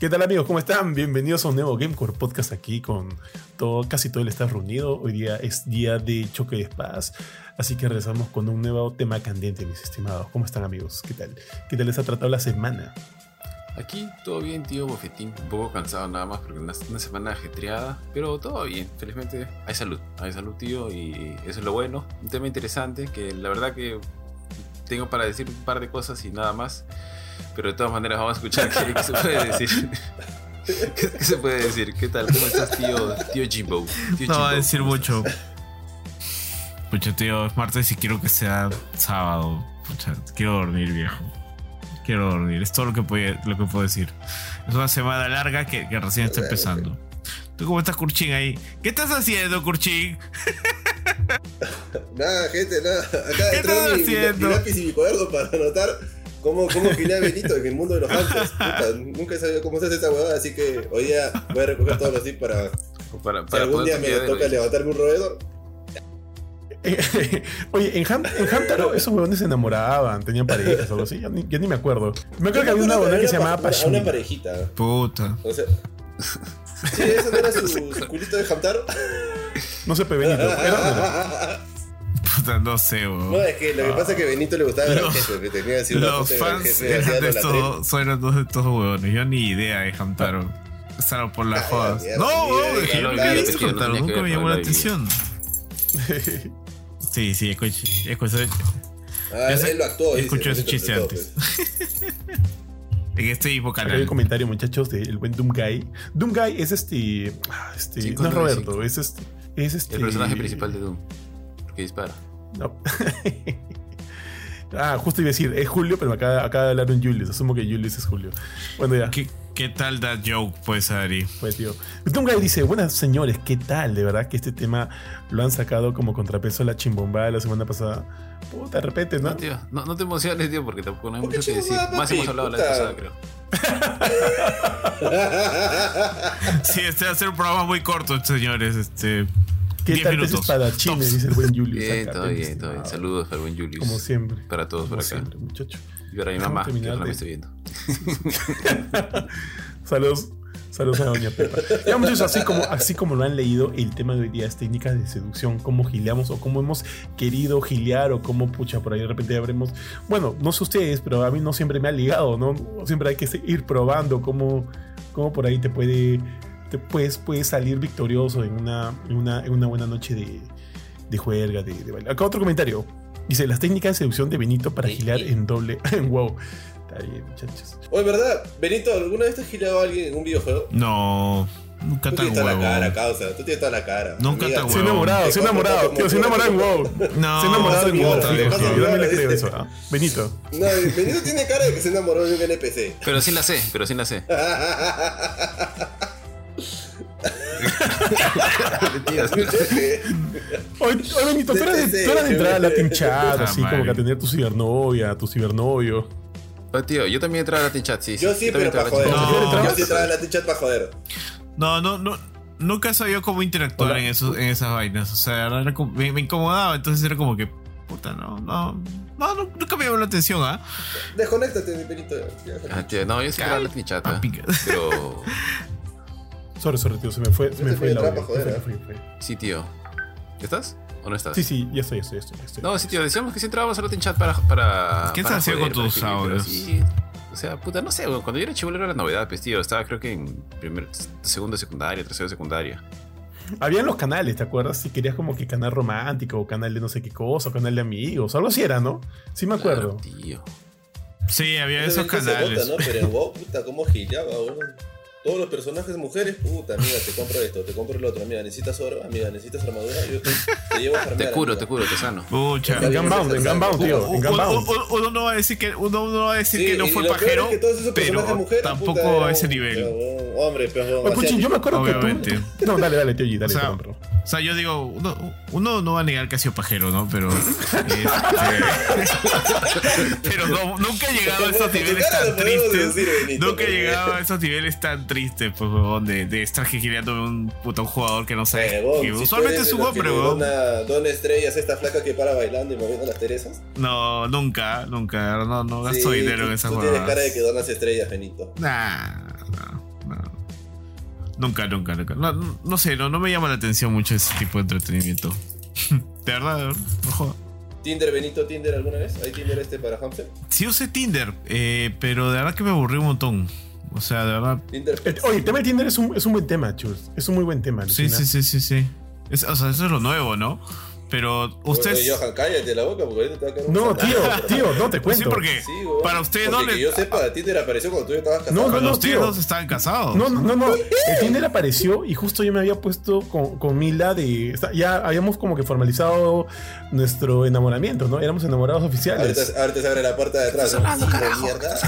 ¿Qué tal amigos? ¿Cómo están? Bienvenidos a un nuevo Gamecore Podcast aquí con todo, casi todo el staff reunido. Hoy día es día de choque de espadas, así que regresamos con un nuevo tema candente, mis estimados. ¿Cómo están amigos? ¿Qué tal? ¿Qué tal les ha tratado la semana? Aquí todo bien, tío Bofetín. Un poco cansado nada más porque una, una semana ajetreada, pero todo bien. Felizmente hay salud, hay salud, tío, y eso es lo bueno. Un tema interesante que la verdad que tengo para decir un par de cosas y nada más. Pero de todas maneras vamos a escuchar qué, qué se puede decir. ¿Qué, qué se puede decir? ¿Qué tal? ¿Cómo estás, tío, tío Jimbo? Tío No va a Jimbo, decir ¿cómo mucho. Pucha, tío, es martes y quiero que sea sábado. Pucha, quiero dormir, viejo. Quiero dormir. Es todo lo que puedo, lo que puedo decir. Es una semana larga que, que recién está empezando. ¿Tú cómo estás, Kurchin, ahí? ¿Qué estás haciendo, Kurchin? Nada, gente, nada. Acá ¿Qué estás mi, mi- haciendo? mi lápiz y mi cuaderno para anotar cómo, cómo gilea Benito en el mundo de los hunters. Puta, nunca he sabido cómo se hace esa huevada, así que hoy día voy a recoger todos los tips para, Para, si algún día me toca de- levantarme un roedor. Oye, en, Ham, en Hamtaro esos huevones se enamoraban, tenían parejas o algo así, ya ni, me acuerdo. Me acuerdo que había una huevona que se llamaba Una, una Pashmi. parejita. Puta. O sea. Sí, eso no era su, su culito de Hamtaro. No sé, pero Benito. Era, Puta, no sé, weón. No, es que lo que pasa es que a Benito le gustaba ver al Los- jefe, que tenía así una Los fans eran de estos, son dos de estos huevones. Yo ni idea de Hamtaro. Estaban por las Ah, jodas. No, weón, es que yo nunca he visto Hamtaro. Nunca me llamó la atención. Sí, sí, escuché. escuché Ah, él lo actuó. él ese chiste antes. en este mismo Acá hay un canal. comentario, muchachos, del buen Doom Guy. Doom Guy es este. ah, este no es Roberto, es este. Es este. El personaje principal de Doom. Que dispara. No. ah, justo iba a decir, es Julio, pero me acaba, acaba de hablar un Julius. Asumo que Julius es Julio. Bueno, ya. ¿Qué, ¿Qué tal that joke, pues, Ari? Pues, tío. Guy dice: Buenas señores, ¿qué tal? De verdad que este tema lo han sacado como contrapeso a la chimbombada la semana pasada. Puta, de repente, ¿no? No, tío, no, no te emociones, tío, porque tampoco no hay ¿Por qué mucho que decir. Más hemos hablado la vez pasada, creo. Sí, este va a ser un programa muy corto, señores. Este. ¿Qué 10 tal minutos. espadachines? Tops. Dice el buen Julius. Bien, acá, todo bien todo bien. Saludos para el buen Julius. Como siempre. Para todos por Como acá. siempre, muchacho. Y para mi mamá, que terminar ahora me de- estoy viendo. Saludos. Saludos a Doña Pepa. Ya muchachos, así como, así como lo han leído, el tema de hoy día es técnicas de seducción, cómo gileamos o cómo hemos querido gilear o cómo, pucha, por ahí de repente habremos... Bueno, no sé ustedes, pero a mí no siempre me ha ligado, ¿no? Siempre hay que ir probando cómo, cómo por ahí te puede... Te puedes, puedes salir victorioso en una, en una, en una buena noche de, de juerga, de, de baile. Acá otro comentario. Dice, las técnicas de seducción de Benito para gilear en doble... en wow. Está bien, muchachos. Oye, ¿verdad? Benito, ¿alguna vez te has girado a alguien en un videojuego? No. Nunca tan toda la cara, huevo. causa. Tú tienes toda la cara. Nunca tan Se ha huevón. enamorado, se ha enamorado, tío, se ha enamorado en WoW. No, Se ha enamorado en WoW. Yo también le creo eso. ¿ah? Benito. No, Benito tiene cara de que se enamoró de un NPC. Pero sí la sé, pero sí la sé. Oye, Benito, tú eras de, tú eras de entrar a. Latin Chat, Puta así como que a tener tu cibernovia, tu cibernovio. Oh, tío, yo también entraba a Latin Chat, sí. Yo sí, también pero para a joder. Latin No. Yo sí entraba en la chat para joder. No, no, no. Nunca sabía cómo interactuar Hola. en, esos, en esas vainas. O sea, era como- me, me incomodaba. Entonces era como que, puta, no, no. No, no, nunca me llamó la atención, ¿ah? Desconéctate, mi Benito. Ah, tío, no, yo sí entraba a Latin Chat, ¿ah? Papi. pero Sorry, sorry, tío, se me fue, se me te fue el audio. fue. sí, tío. ¿Estás? ¿O no estás? Sí, sí, ya estoy, ya estoy, ya estoy. ya estoy. No, sí, tío, decíamos que sí entrábamos a Latin Chat para. para ¿Qué estás haciendo con tus audios? Sí. O sea, puta, no sé, cuando yo era chivolo era la novedad, pues, tío. Estaba creo que en primer, segundo de secundaria, tercero de secundaria. Habían los canales, ¿te acuerdas? Si querías como que canal romántico o canal de no sé qué cosa, o canal de amigos, algo así era, ¿no? Sí me acuerdo. Claro, tío. Sí, había Eso esos canales. bota, ¿no? Pero en WoW, puta, cómo gileaba, weón. Todos los personajes mujeres, puta, amiga, te compro esto, te compro el otro, amiga, necesitas oro, amiga, necesitas armadura, yo te, te llevo a farmear. Te curo, amiga. te curo, te sano. Pucha. En Gunbound, en Gunbound, tío, en Uno, Gunbound. uno- uno no va a decir que uno no va a decir Sí, que no fue pajero, es que todos esos personajes pero mujeres, tampoco puta, a ese nivel. Hombre, pero Oye, Puchi, yo me acuerdo Obviamente. que tú. No, dale, dale, tío G, dale, O sea. O sea, yo digo, uno, uno no va a negar que ha sido pajero, ¿no? Pero. este, pero no- nunca he llegado a esos niveles tan tristes. Nunca he llegado a esos niveles tan tristes, pues, huevón, de, de estar girándome un puto jugador que no sabe. que usualmente es un hombre, huevón. Dona, dona estrellas esta flaca que para bailando y moviendo las teresas. No, nunca, nunca. No, no gasto Sí, dinero en esas Tú tienes cara de que donas estrellas, Benito. Nah, no. no. Nunca, nunca, nunca. No, no- sé, no, no me llama la atención mucho ese tipo de entretenimiento. de verdad, no joda. ¿Tinder, Benito, Tinder alguna vez? ¿Hay Tinder este para Hamster? Sí usé Tinder, eh, pero de verdad que me aburrí un montón. O sea, de verdad. Oye, el tema de Tinder es un, es un buen tema, chus. Es un muy buen tema. Sí, sí, sí, sí, sí. Es- o sea, eso es lo nuevo, ¿no? Pero ustedes. Oye, Johan, cállate la boca porque ahorita te va a caer un No, tío, tío, no te Sí, cuento. porque Sí, weón. para ustedes no Porque le. que yo sepa, Tinder apareció cuando tú estabas casado. No, no, Cuando no, ustedes tío. dos estaban casados. No, no, no, no. El Tinder apareció y justo yo me había puesto con, con Mila de. Ya habíamos como que formalizado nuestro enamoramiento, ¿no? Éramos enamorados oficiales. Ahorita, ahorita se abre la puerta de atrás. ¿no? Sí, de mierda.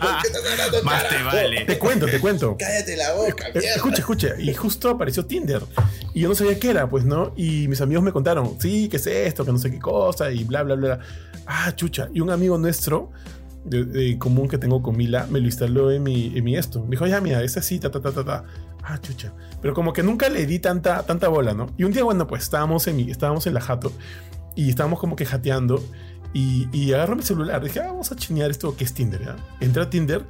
¿Por qué estás hablando, Más te vale. Te cuento, te cuento. Cállate la boca, Eh, mierda. Escucha, escucha. Y justo apareció Tinder. Y yo no sabía qué era, pues, ¿no? Y mis amigos me contaron, sí, ¿qué es esto? Que no sé qué cosa. Y bla, bla, bla. Ah, chucha. Y un amigo nuestro, de, de común que tengo con Mila, me lo instaló en mi, en mi esto. Me dijo, ya, mira, es así, ta, ta, ta, ta, ta. Ah, chucha. Pero como que nunca le di tanta, tanta bola, ¿no? Y un día, bueno, pues estábamos en, mi, estábamos en la jato y estábamos como que jateando. Y, y agarro mi celular. Dije, ah, vamos a chinear esto que es Tinder, ¿ya? Entré a Tinder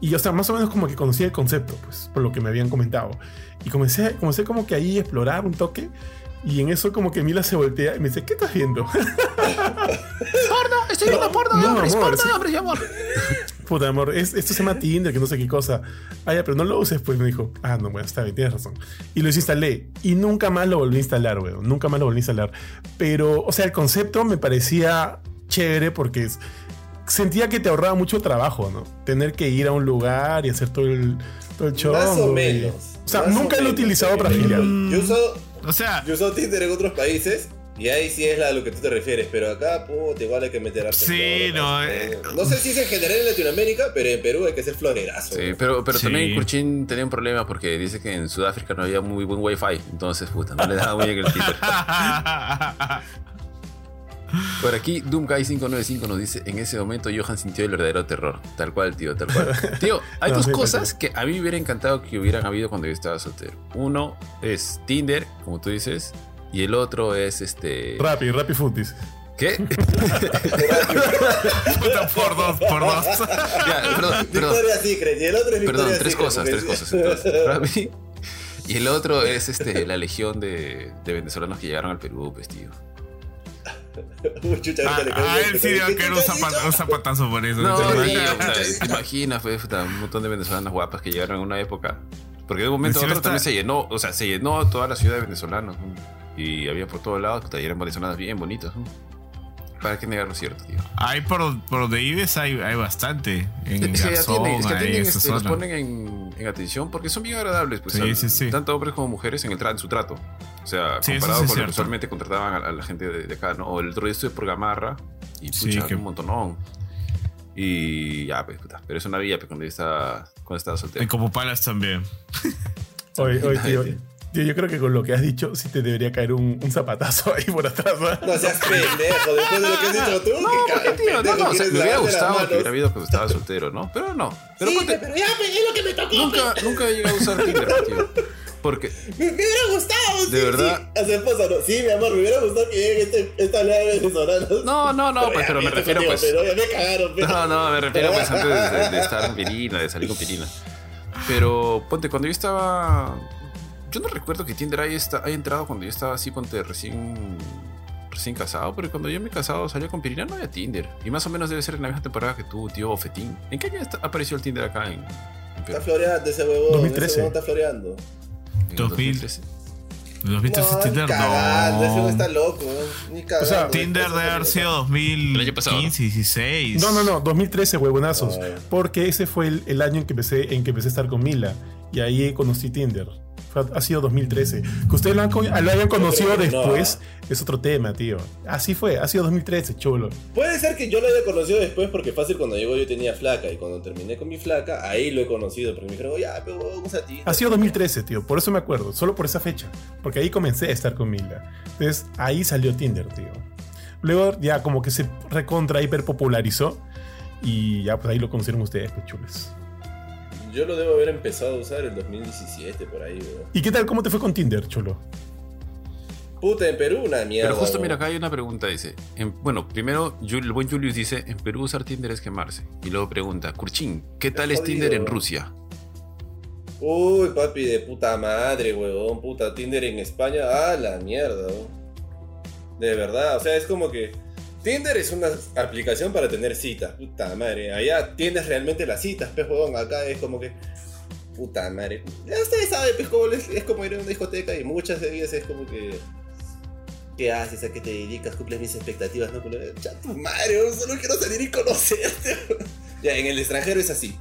y, o sea, más o menos como que conocía el concepto, pues, por lo que me habían comentado. Y comencé, comencé como que ahí a explorar un toque. Y en eso como que Mila se voltea y me dice, ¿qué estás viendo? Porno, estoy viendo porno de no, hombres, amor, porno sí. de hombres, mi amor. Puta amor, es- esto se llama Tinder, que no sé qué cosa. Ah, ya, pero no lo uses, pues me dijo. Ah, no, bueno, está bien, tienes razón. Y lo desinstalé. Y nunca más lo volví a instalar, weón. Nunca más lo volví a instalar. Pero, o sea, el concepto me parecía chévere porque es- sentía que te ahorraba mucho trabajo, ¿no? Tener que ir a un lugar y hacer todo el, todo el show. Más o y- menos. O sea, o nunca lo he utilizado para filiar. Yo usado, O sea, yo usado Tinder en otros países. Y ahí sí es a lo que tú te refieres, pero acá, puta, igual hay que meter harto Sí, no, eh, No sé si es en general en Latinoamérica, pero en Perú hay que ser florerazo. Sí, pero, pero Sí. también Kurchin tenía un problema porque dice que en Sudáfrica no había muy buen wifi. Entonces, puta, no le daba muy bien el Tinder. Por aquí, Doomguy595 nos dice: En ese momento Johan sintió el verdadero terror. Tal cual, tío, tal cual. Tío, hay No, dos cosas que a mí me hubiera encantado que hubieran habido cuando yo estaba soltero. Uno es Tinder, como tú dices, y el otro es este. Rappi, Rappi Footies. ¿Qué? puta, por dos, por dos. Ya, perdón, perdón. Victoria Secret, y el otro es Victoria Perdón, tres Secret, cosas, tres cosas. entonces. Mí. Y el otro es este, la legión de, de venezolanos que llegaron al Perú, pues, tío. Uy, chucha, A, ahorita le caigo a bien, él sí pero le va a ¿qué caer un, chucha has zapat- dicho? un zapatazo por eso. No, imaginas, pues, puta, un montón de venezolanas guapas que llegaron en una época. Porque de un momento a Encima otro está- también se llenó, o sea, se llenó toda la ciudad de venezolanos. ¿no? Y había por todos lados, y eran venezolanas bien bonitas. ¿no? ¿Para qué negar lo cierto, tío? Ahí por, por donde vives hay, hay bastante. En Sí, Garzón, atienden, es que ahí, atienden, este, los ponen en, en atención porque son bien agradables, pues, Sí, al- sí, sí. tanto hombres como mujeres en, el tra- en su trato. O sea, comparado sí es con lo que usualmente contrataban a, a la gente de, de acá, ¿no? O el otro día estuve por Gamarra y Sí, pucha, que- un montonón. Y ya, pues, puta, pero eso no había pues, cuando yo estaba, cuando estaba soltero. En Copopalas también. Oye, oye, tío, tío, yo creo que con lo que has dicho sí te debería caer un, un zapatazo ahí por atrás. ¿no? No seas pendejo, después de lo que has dicho tú, No, que ¿por qué, ca- tío? No, pendejo, no, o sea, quieres me hubiera gustado que hubiera habido cuando estaba soltero, ¿no? Pero no. Pero Sí, ponte- pero ya, pe, es lo que me tocó. nunca, nunca he llegado a usar Tinder, tío. Porque, Me, me hubiera gustado. De sí, verdad. Sí. A su esposa, no. Sí, mi amor, me hubiera gustado que llegue este, esta oleada de venezolanos. no, no, no, pues, ya, pero me refiero, contigo, pues. Pero ya me cagaron, pero. No, no, me refiero pues antes de, de estar en Pirina, de salir con Pirina. Pero ponte, cuando yo estaba. Yo no recuerdo que Tinder haya, entrado cuando yo estaba así, ponte recién. Recién casado, pero cuando yo me he casado salió con Pirina no había Tinder. Y más o menos debe ser en la misma temporada que tú, tío Bofetín. ¿En qué año está- apareció el Tinder acá en? Está floreando ese huevón. 2013. Ese huevón está floreando. ¿En el 2000. 2013? ¿Los viste no, Tinder? cagando, ese huevón está No. loco. Ni cagando. sea, Tinder debe haber sido El año pasado, 2015, 16. No, no, no, 2013, huevonazos. Ah. Porque ese fue el, el año en que, empecé, en que empecé a estar con Mila. Y ahí conocí Tinder. Fue- ha sido 2013. Que ustedes lo, han lo hayan conocido no, después ah. es otro tema, tío. Así fue, ha sido 2013, chulo. Puede ser que yo lo haya conocido después porque fácil cuando llegó yo tenía flaca y cuando terminé con mi flaca, ahí lo he conocido. Porque me dijeron, ya, pero vamos a ti. Ha sido 2013, tío. Por eso me acuerdo. Solo por esa fecha. Porque ahí comencé a estar con Mila. Entonces ahí salió Tinder, tío. Luego ya como que se recontra hiper popularizó. Y ya pues ahí lo conocieron ustedes, pues chules. Yo lo debo haber empezado a usar en 2017, por ahí, weón. ¿Y qué tal? ¿Cómo te fue con Tinder, chulo? Puta, en Perú una mierda. Pero justo weón. mira, acá hay una pregunta, dice. en- bueno, primero, el buen Julius dice, en Perú usar Tinder es quemarse. Y luego pregunta, Kurchin, ¿qué tal es. Tinder en Rusia? Uy, papi, de puta madre, huevón. Puta Tinder en España. Ah, la mierda, weón. De verdad, o sea, es como que. Tinder es una aplicación para tener citas. Puta madre. Allá tienes realmente las citas, pez huevón. Acá es como que. Puta madre. Ya ustedes saben, pues, como es, como ir a una discoteca y muchas de ellas es como que. ¿Qué haces? ¿A qué te dedicas? ¿Cumples mis expectativas? No? Ya tu madre, solo quiero salir y conocerte. ya, en el extranjero es así.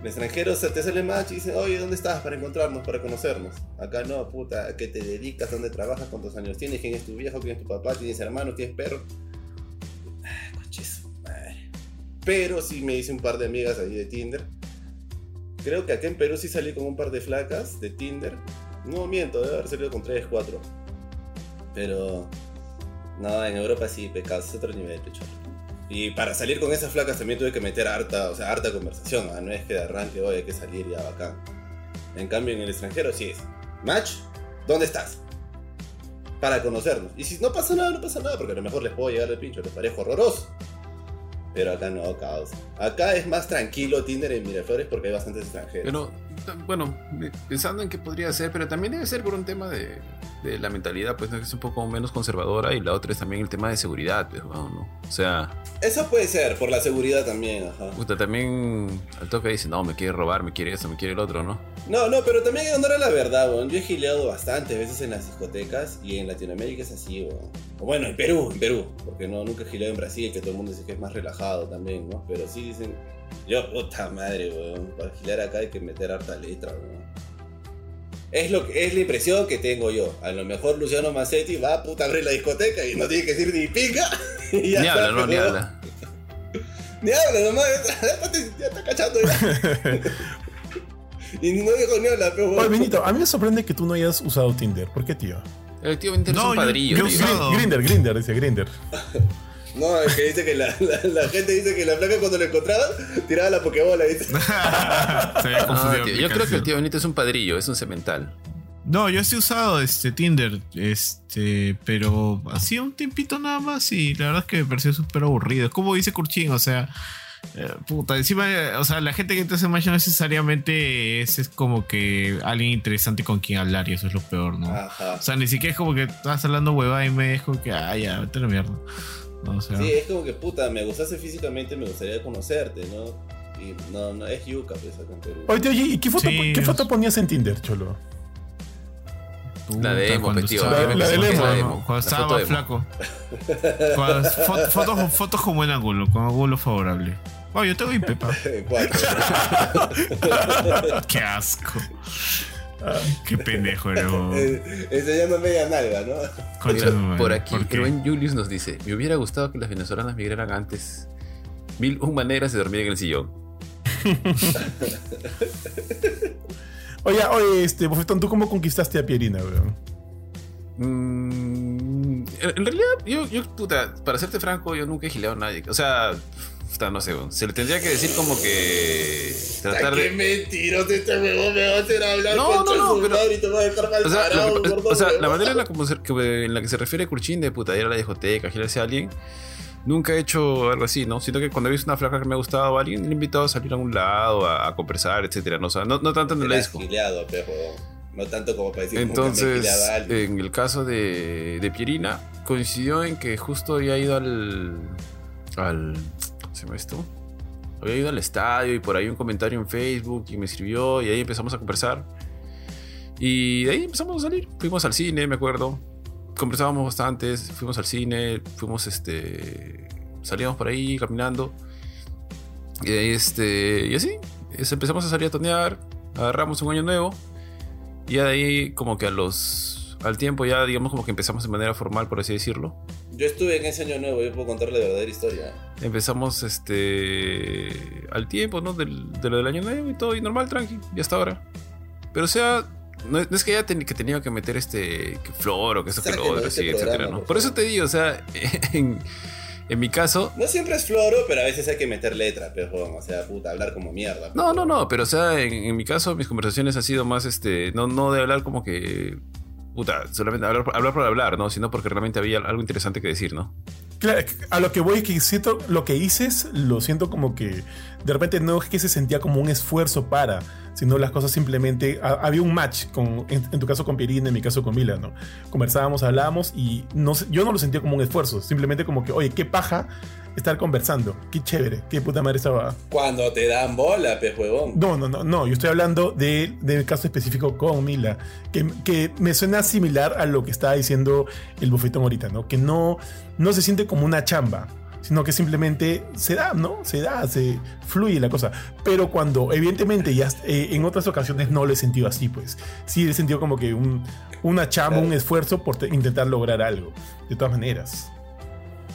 El extranjero se te sale match y dicen, oye, ¿dónde estás para encontrarnos, para conocernos? Acá no, puta, ¿a qué te dedicas? ¿Dónde trabajas? ¿Cuántos años tienes? ¿Quién es tu viejo? ¿Quién es tu papá? ¿Tienes hermano? ¿Tienes perro? Ah, madre. Pero sí me hice un par de amigas ahí de Tinder. Creo que acá en Perú sí salí con un par de flacas de Tinder. No miento, debe haber salido con 3, 4. Pero. No, en Europa sí, pecado, es otro nivel, pecho. Y para salir con esas flacas también tuve que meter harta, o sea, harta conversación. ¿ah? No es que de arranque, hoy hay que salir ya bacán. En cambio, en el extranjero sí es. Match, ¿dónde estás? Para conocernos. Y si no pasa nada, no pasa nada, porque a lo mejor les puedo llegar al pincho, les parezco horroroso. Pero acá no, caos. Acá es más tranquilo Tinder en Miraflores porque hay bastantes extranjeros. Bueno, pensando en qué podría ser, pero también debe ser por un tema de, de la mentalidad, pues, ¿no? que es un poco menos conservadora, y la otra es también el tema de seguridad, pues, bueno, ¿no? O sea, Eso puede ser, por la seguridad también, ajá. puta, también al toque dice, no, me quiere robar, me quiere eso, me quiere el otro, ¿no? No, no, pero también en honor a la verdad, weón. Yo he gileado bastantes veces en las discotecas y en Latinoamérica es así, weón. O bueno, en Perú, en Perú. Porque no, nunca he gileado en Brasil, que todo el mundo dice que es más relajado también, ¿no? Pero sí dicen, yo, puta madre, weón. Para gilear acá hay que meter harta letra, weón. Es, lo que, es la impresión que tengo yo. A lo mejor Luciano Massetti va a puta abrir la discoteca y no tiene que decir ni pica. y ya Ni habla, no, ni habla. Ni habla, nomás. Ya está, ya está cachando ya. y no dijo ni habla, pero Oye, Benito, a mí me sorprende que tú no hayas usado Tinder. ¿Por qué, tío? Efectivamente, eres No, un yo- padrillo, yo tío. No. Grinder, Grinder, dice Grinder. No, es que dice que la, la, la gente dice que la flaca cuando la encontraba tiraba la pokebola, dice. Se había Ah, tío, yo creo que el tío Benito es un padrillo, es un cemental. No, yo sí he usado este Tinder, este, pero hacía un tiempito nada más y la verdad es que me pareció súper aburrido. Es como dice Kurchin, o sea, eh, puta, encima, o sea, la gente que te hace match no necesariamente es, es como que alguien interesante con quien hablar y eso es lo peor, ¿no? Ajá. O sea, ni siquiera es como que estás hablando huevada y me es como que, ah, ya, vete a la mierda. O sea, Sí, es como que puta, me gustaste físicamente, me gustaría conocerte, ¿no? Y no, no, es yuca, pues, acá en Perú. Oye, tío, ¿y qué foto, Sí, ¿qué foto ponías en Tinder, cholo? La de emo, tío, La- la cuando de emo. Cuando estaba más flaco. Cuando- fotos, fotos con buen ángulo, con ángulo favorable. Oh, yo tengo IP, pa. En cuatro. Qué asco. Qué pendejo eres. vos. Eh, Enseñando media nalga, ¿no? Concha Mira, de madre, por aquí, ¿por? Rubén Julius nos dice: Me hubiera gustado que las venezolanas migraran antes. Mil un maneras de dormir en el sillón. Oye, oye, este, Bofetón, ¿tú cómo conquistaste a Pierina, weón? Mm, en en realidad, yo, yo, puta, para serte franco, yo nunca he gileado a nadie. O sea, puta, no sé, se le tendría que decir como que. Tratar Qué de. mentiroso este huevón me va a hacer hablar No, no, no, pero- y te va a dejar mal O sea, parado, que- o sea, la manera en la, como se- que- en la que se refiere Kurchin de puta ir a la discoteca, gilarse a alguien, nunca he hecho algo así, ¿no? Siento que cuando he visto una flaca que me ha gustado a alguien, le he invitado a salir a un lado, a, a conversar, etcétera, ¿no? O sea, no, no tanto en el disco. gileado. No tanto como para decir Entonces, a alguien. en el caso de, de Pierina, coincidió en que justo había ido al. al ¿Cómo se llama esto? Había ido al estadio y por ahí un comentario en Facebook y me escribió y ahí empezamos a conversar. Y de ahí empezamos a salir. Fuimos al cine, me acuerdo. Conversábamos bastantes, fuimos al cine, fuimos este. Salíamos por ahí caminando. Y, ahí, este, y así, empezamos a salir a tonear, agarramos un año nuevo. Y de ahí, como que a los. Al tiempo, ya digamos, como que empezamos de manera formal, por así decirlo. Yo estuve en ese año nuevo, yo puedo contar la verdadera historia. Empezamos este. Al tiempo, ¿no? Del, de lo del año nuevo y todo, y normal, tranqui, y hasta ahora. Pero o sea. No, es- que haya ten- que tenía que meter este que flor o que eso que lo otro, este así, etcétera, ¿no? por Por eso te digo, o sea, en, en mi caso, No siempre es floro, pero a veces hay que meter letra, pero o sea, puta, hablar como mierda. No, no, no, pero o sea, en, en mi caso, mis conversaciones han sido más, este, no, no de hablar como que, puta, solamente hablar, hablar por hablar, ¿no? Sino porque realmente había algo interesante que decir, ¿no? Claro, a lo que voy que siento, lo que dices, lo siento como que de repente no es que se sentía como un esfuerzo para, sino las cosas simplemente. ha- había un match, con, en, tu caso con Pierina, en mi caso con Mila, ¿no? Conversábamos, hablábamos y no, yo no lo sentía como un esfuerzo, simplemente como que, oye, qué paja estar conversando, qué chévere, qué puta madre estaba. Cuando te dan bola, pez huevón. No, no, no, no. Yo estoy hablando de, del caso específico con Mila, que, que me suena similar a lo que estaba diciendo el bufetón ahorita, ¿no? Que no, no se siente como una chamba, sino que simplemente se da, ¿no? Se da, se fluye la cosa. Pero cuando, evidentemente, ya eh, en otras ocasiones no lo he sentido así, pues. Sí he sentido como que un, una chamba, un esfuerzo por te- intentar lograr algo, de todas maneras.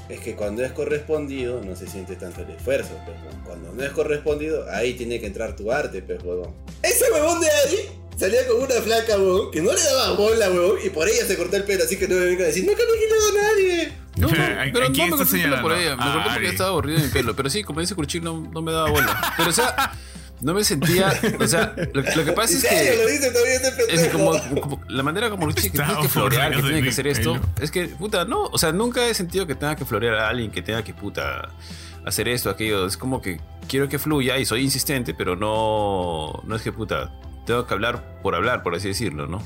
Es que cuando es correspondido no se siente tanto el esfuerzo, pez huevón. Cuando no es correspondido, ahí tiene que entrar tu arte, pez huevón. Ese huevón de Ari salía con una flaca, huevón, que no le daba bola, huevón, y por ella se cortó el pelo, así que no me venga a decir, nunca le he quitado a nadie. No, no, Espera, ¿a- pero a no me está corté el pelo por ella. Me corté porque estaba aburrido en mi pelo. Pero sí, como dice Curchín, no, no me daba bola. Pero o sea, no me sentía. O sea, lo, lo que pasa ¿En es que. lo dice todavía Es como, como- la manera como Luchi que tiene que florear, que tiene que hacer esto, es que, puta, no, o sea, nunca he sentido que tenga que florear a alguien, que tenga que, puta, hacer esto, aquello. Es como que quiero que fluya y soy insistente, pero no, no es que, puta, tengo que hablar por hablar, por así decirlo, ¿no?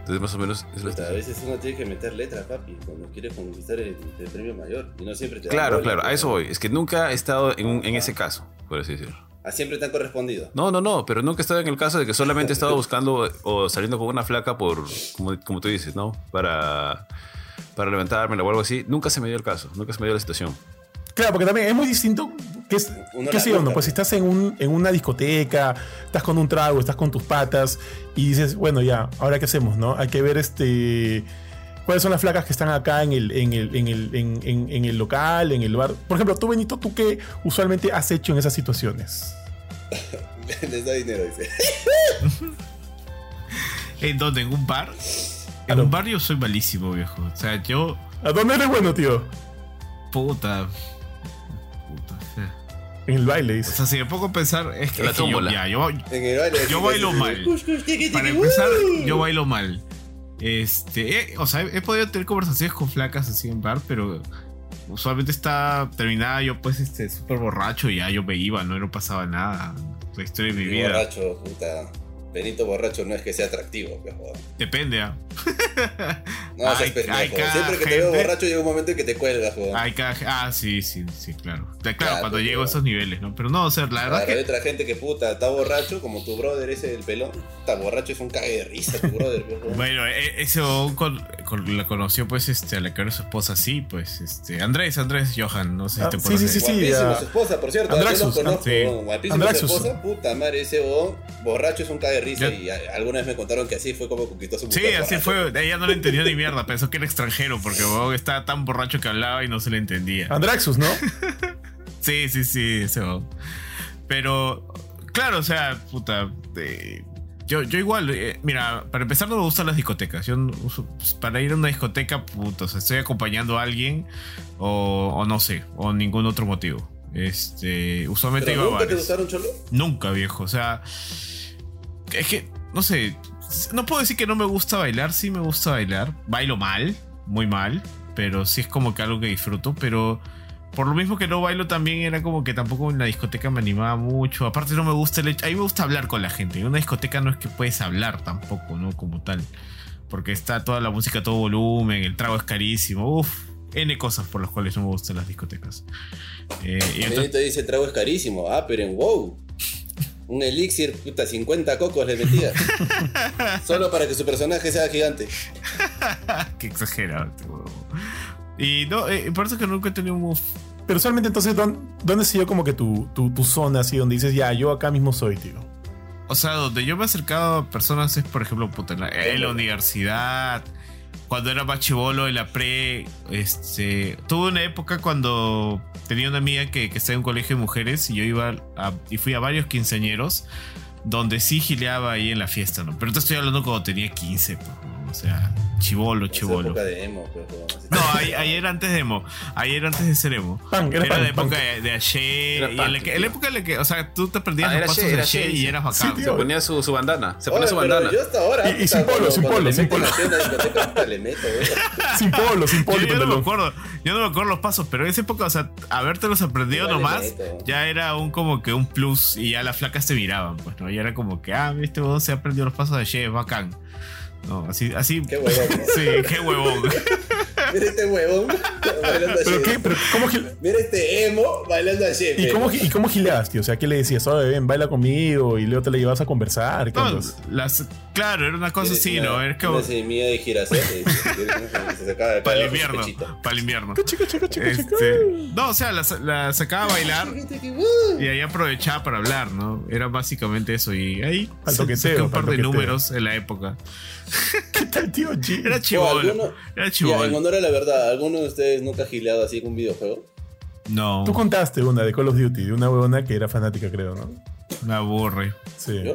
Entonces, más o menos es lo Puta, a que... veces uno tiene que meter letra, papi, cuando quiere conquistar el, el premio mayor. Y no siempre te Claro, bola, claro, a eso voy. Es que nunca he estado en, un- en ese caso, por así decirlo. Ah, siempre te han correspondido. No, no, no, pero nunca he estado en el caso de que solamente he estado buscando o saliendo con una flaca por, como, como tú dices, ¿no? Para, para levantármela o algo así. Nunca se me dio el caso, nunca se me dio la situación. Claro, porque también es muy distinto. ¿Qué, es, Uno qué la sé yo, no? Pues si estás en, un, en una discoteca, estás con un trago, estás con tus patas y dices, bueno, ya, ahora qué hacemos, ¿no? Hay que ver este. ¿Cuáles son las flacas que están acá en el, en el, en el, en, en- en el local, en el bar? Por ejemplo, tú, Benito, ¿tú qué usualmente has hecho en esas situaciones? Les da dinero, dice. ¿En dónde? ¿En un bar? En un bar yo soy malísimo, viejo. O sea, yo. ¿A dónde eres bueno, tío? Puta. Puta. o sea. En el baile, O dice. sea, si me pongo a pensar, es que, La es que yo, ya, yo, En el baile. Yo así, bailo mal. Para empezar, yo bailo mal. Este, eh, o sea, he, he podido tener conversaciones con flacas así en bar, pero usualmente está terminada yo pues este súper borracho y ya yo me iba, no, no pasaba nada. La historia de mi Y vida. borracho, puta. Benito borracho no es que sea atractivo, joder. Depende, ¿ah? No seas pendejo. Siempre que te veo borracho llega un momento en que te cuelgas, joder. Hay cada- ah, sí, sí, sí, claro. Claro, Claro, cuando pero- llego a esos niveles, ¿no? Pero no, o sea, la verdad Claro, hay otra gente que puta, está borracho, como tu brother ese del pelón. Está borracho, es un cague de risa tu brother. pues. Bueno, e- ese con, con- la conoció pues este a la que era su esposa sí, pues este Andrés, Andrés Johan, no sé si Ah, te sí, acuerdas sí, sí, sí. Ah, su esposa, por cierto. Andraxus, yo lo conozco. sí. Guapísima Andraxus, su esposa. Puta madre, ese huevón borracho es un cague de risa. Y alguna vez me contaron que así fue como conquistó su Sí, mujer. así fue. Ella no le entendió ni mierda. Pensó que era extranjero porque estaba tan borracho que hablaba y no se le entendía. Andraxus, ¿no? Sí, sí, sí, ese huevón. Pero, claro, o sea, puta. eh, yo, yo igual, eh, mira, para empezar no me gustan las discotecas. Yo no uso- pues, para ir a una discoteca, puta, o sea, estoy acompañando a alguien o, o no sé, o ningún otro motivo. Este, usualmente ¿Pero iba a nunca te bares. gustaron cholo? Nunca, viejo. O sea, es que, no sé, no puedo decir que no me gusta bailar, sí me gusta bailar. Bailo mal, muy mal, pero sí es como que algo que disfruto, pero por lo mismo que no bailo también era como que tampoco en la discoteca me animaba mucho. Aparte no me gusta el hecho, a mí me gusta hablar con la gente. En una discoteca no es que puedes hablar tampoco, ¿no? Como tal. Porque está toda la música a todo volumen, el trago es carísimo, uff. N cosas por las cuales no me gustan las discotecas. Eh, y entonces- Benito dice: trago es carísimo. Ah, pero en wow. Un elixir, puta, 50 cocos le metía. Solo para que su personaje sea gigante. Qué exagerado. Y no, eh, por eso es que nunca he tenido un move. Pero usualmente entonces, ¿dónde, ha sido como que tu, tu, tu zona así donde dices, ya, yo acá mismo soy, tío? O sea, donde yo me he acercado a personas es, por ejemplo, puta, en, la, en la universidad, cuando era más chivolo, en la pre. Este, tuve una época cuando tenía una amiga que, que estaba en un colegio de mujeres y yo iba a- y fui a varios quinceañeros donde sí gileaba ahí en la fiesta, ¿no? Pero te estoy hablando cuando tenía 15, pues, ¿no? O sea, chivolo, chivolo. época de emo, pues, weón. Así- No, ahí, ahí era antes de emo. Ahí era antes de ser emo. Punk, era Era punk, la época punk. de, Ayer. Era Y en la, punk, que- en la época en la que, o sea, tú te aprendías Ah, los era pasos de era Ayer Che, y sí. eras Sí, bacán. tío. Se ponía su, su bandana. Se ponía Oye, su bandana. Yo hasta ahora. Y- y sin polo, sin polo, sin polo. Sin polo, sin Yo, polo. yo no me acuerdo, yo no me acuerdo los pasos, pero en esa época, o sea, habértelos aprendido nomás, ya era un como que un plus y ya las flacas te miraban, pues, ¿no? Y era como que, ah, este huevón se ha aprendido los pasos de Ayer, bacán. No, así, así. Qué huevón. ¿no? Sí, qué huevón. Mira este huevón bailando ¿Pero así. qué? ¿Pero cómo gil- Mira este emo bailando así. ¿Y cómo, ¿Y cómo gileabas, tío? O sea, ¿qué le decías? Oye, ven, baila conmigo y luego te la llevas a conversar. ¿qué No, andas? las, claro, era una cosa así, ¿no? Es como Una semilla de girasol. y- y- se sacaba de para el invierno. Para el invierno. Chica, chica, chica, chica. Este, no, o sea, la, la sacaba a bailar y ahí aprovechaba para hablar, ¿no? Era básicamente eso. Y ahí Al se- un par de números en la época. ¿Qué tal, tío G? Era O chivolo. Era Ya, en chivolo. honor a la verdad, ¿alguno de ustedes nunca ha gileado así con un videojuego? No, Tú contaste una de Call of Duty, de una huevona que era fanática, creo, ¿no? me aburre. Sí. ¿Yo?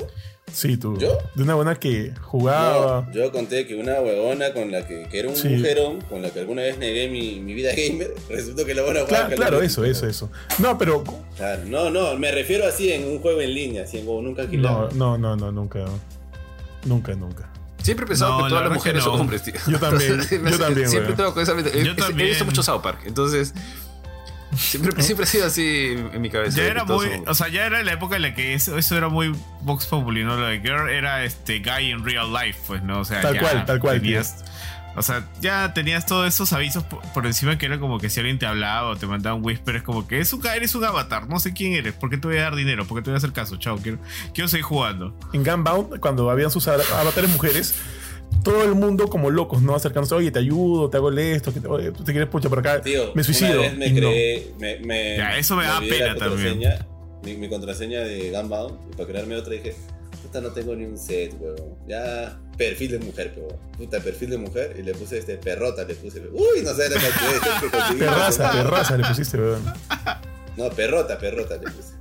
Sí, tú. ¿Yo? De una huevona que jugaba. No, yo conté que una huevona con la que, que era un Sí. mujerón, con la que alguna vez negué mi, mi vida gamer, resultó que la buena Claro, claro, eso, eso, eso. No, pero. Claro, no, no, me refiero así en un juego en línea, así en como nunca No, gilado. no, no, no, nunca. Nunca, nunca. Siempre he pensado No, que la todas las mujeres no. son hombres, tío. Yo también, Entonces, yo también, Siempre tengo con esa mente- he- Yo he- también. He visto mucho South Park, entonces. Siempre, siempre ha sido así en mi cabeza. Ya era muy, son o sea, ya era la época en la que eso, eso era muy Vox Populi, ¿no? Lo de Girl era este guy in real life, pues, ¿no? O sea, Tal ya cual, tal cual, Tenías, o sea, ya tenías todos esos avisos por, por encima que era como que si alguien te hablaba o te mandaba un whisper, es como que es un, eres un avatar, no sé quién eres, ¿por qué te voy a dar dinero? ¿Por qué te voy a hacer caso? Chao, quiero, quiero seguir jugando. En Gunbound, cuando habían sus av- avatares mujeres, todo el mundo como locos, ¿no? Acercándose, oye, te ayudo, te hago esto, que te, oye, tú te quieres pucha por acá. Tío, me suicido. Una vez me no. creé. Me, me, Ya, eso me da olvidé pena también. Mi, mi contraseña de Gunbound, y para crearme otra dije, puta, no tengo ni un set, weón. Ya, perfil de mujer, weón. Puta, perfil de mujer, y le puse este perrota, le puse. Uy, no sé la cantidad de que conseguí. Perraza, perraza le pusiste, weón. No, perrota, perrota le puse.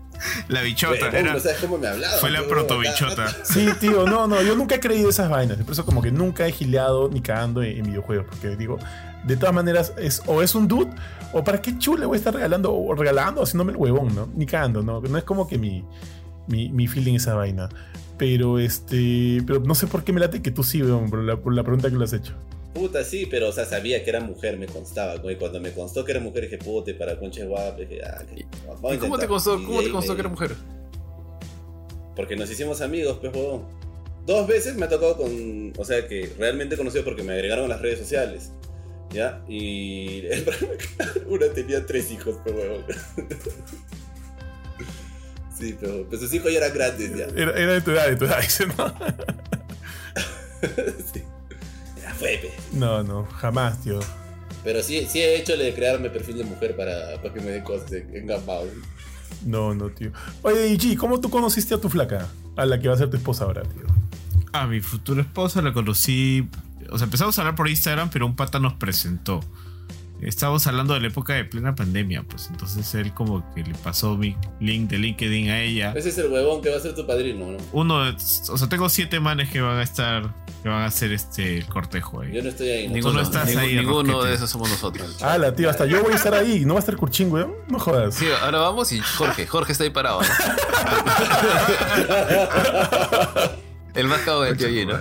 La bichota, era, no sabes cómo me hablaba. fue la protobichota. Sí, tío, no, no, yo nunca he creído esas vainas. Por eso como que nunca he gileado ni cagando en, en videojuegos. Porque digo, de todas maneras, es, o es un dude, o para qué chule voy a estar regalando, o regalando, haciéndome el huevón, ¿no? Ni cagando, ¿no? No es como que mi, mi, mi feeling esa vaina. Pero este, pero no sé por qué me late que tú sí, weón, por la, por la pregunta que le has hecho. Puta, sí, pero o sea, sabía que era mujer, me constaba. Y cuando me constó que era mujer, dije, puta, y para conches guapas, dije, ah, que- ¿Y cómo te constó, Y cómo te constó me- que era mujer? Porque nos hicimos amigos, pues, huevón. Dos veces me ha tocado con. O sea, que realmente conocido porque me agregaron a las redes sociales. ¿Ya? Y. el problema es que Una tenía tres hijos, pues, huevón. Sí, pero pues sus hijos ya eran grandes, ya. Era, era de tu edad, de tu edad, dice, ¿no? Sí. Ya fue, pe. No, no, jamás, tío. Pero sí, sí he hecho de crearme perfil de mujer para, para que me den cosas en, Gambao. No, no, tío. Oye, y G, ¿cómo tú conociste a tu flaca? A la que va a ser tu esposa ahora, tío. A mi futura esposa la conocí. O sea, empezamos a hablar por Instagram, pero un pata nos presentó. Estábamos hablando de la época de plena pandemia, pues entonces él como que le pasó mi link de LinkedIn a ella. Ese es el huevón que va a ser tu padrino, ¿no? Uno, de- o sea, tengo siete manes que van a estar, que van a hacer este el cortejo ahí. Yo no estoy ahí, ¿no? Ninguno Ninguno, estás ningún- ahí, ninguno Rosquete. de esos somos nosotros. Ah, la tío, hasta yo voy a estar ahí. ¿No va a estar Curchín, weón? No jodas. Sí, ahora vamos y Jorge, Jorge está ahí parado. ¿no? El más cabo del tío allí, ¿no?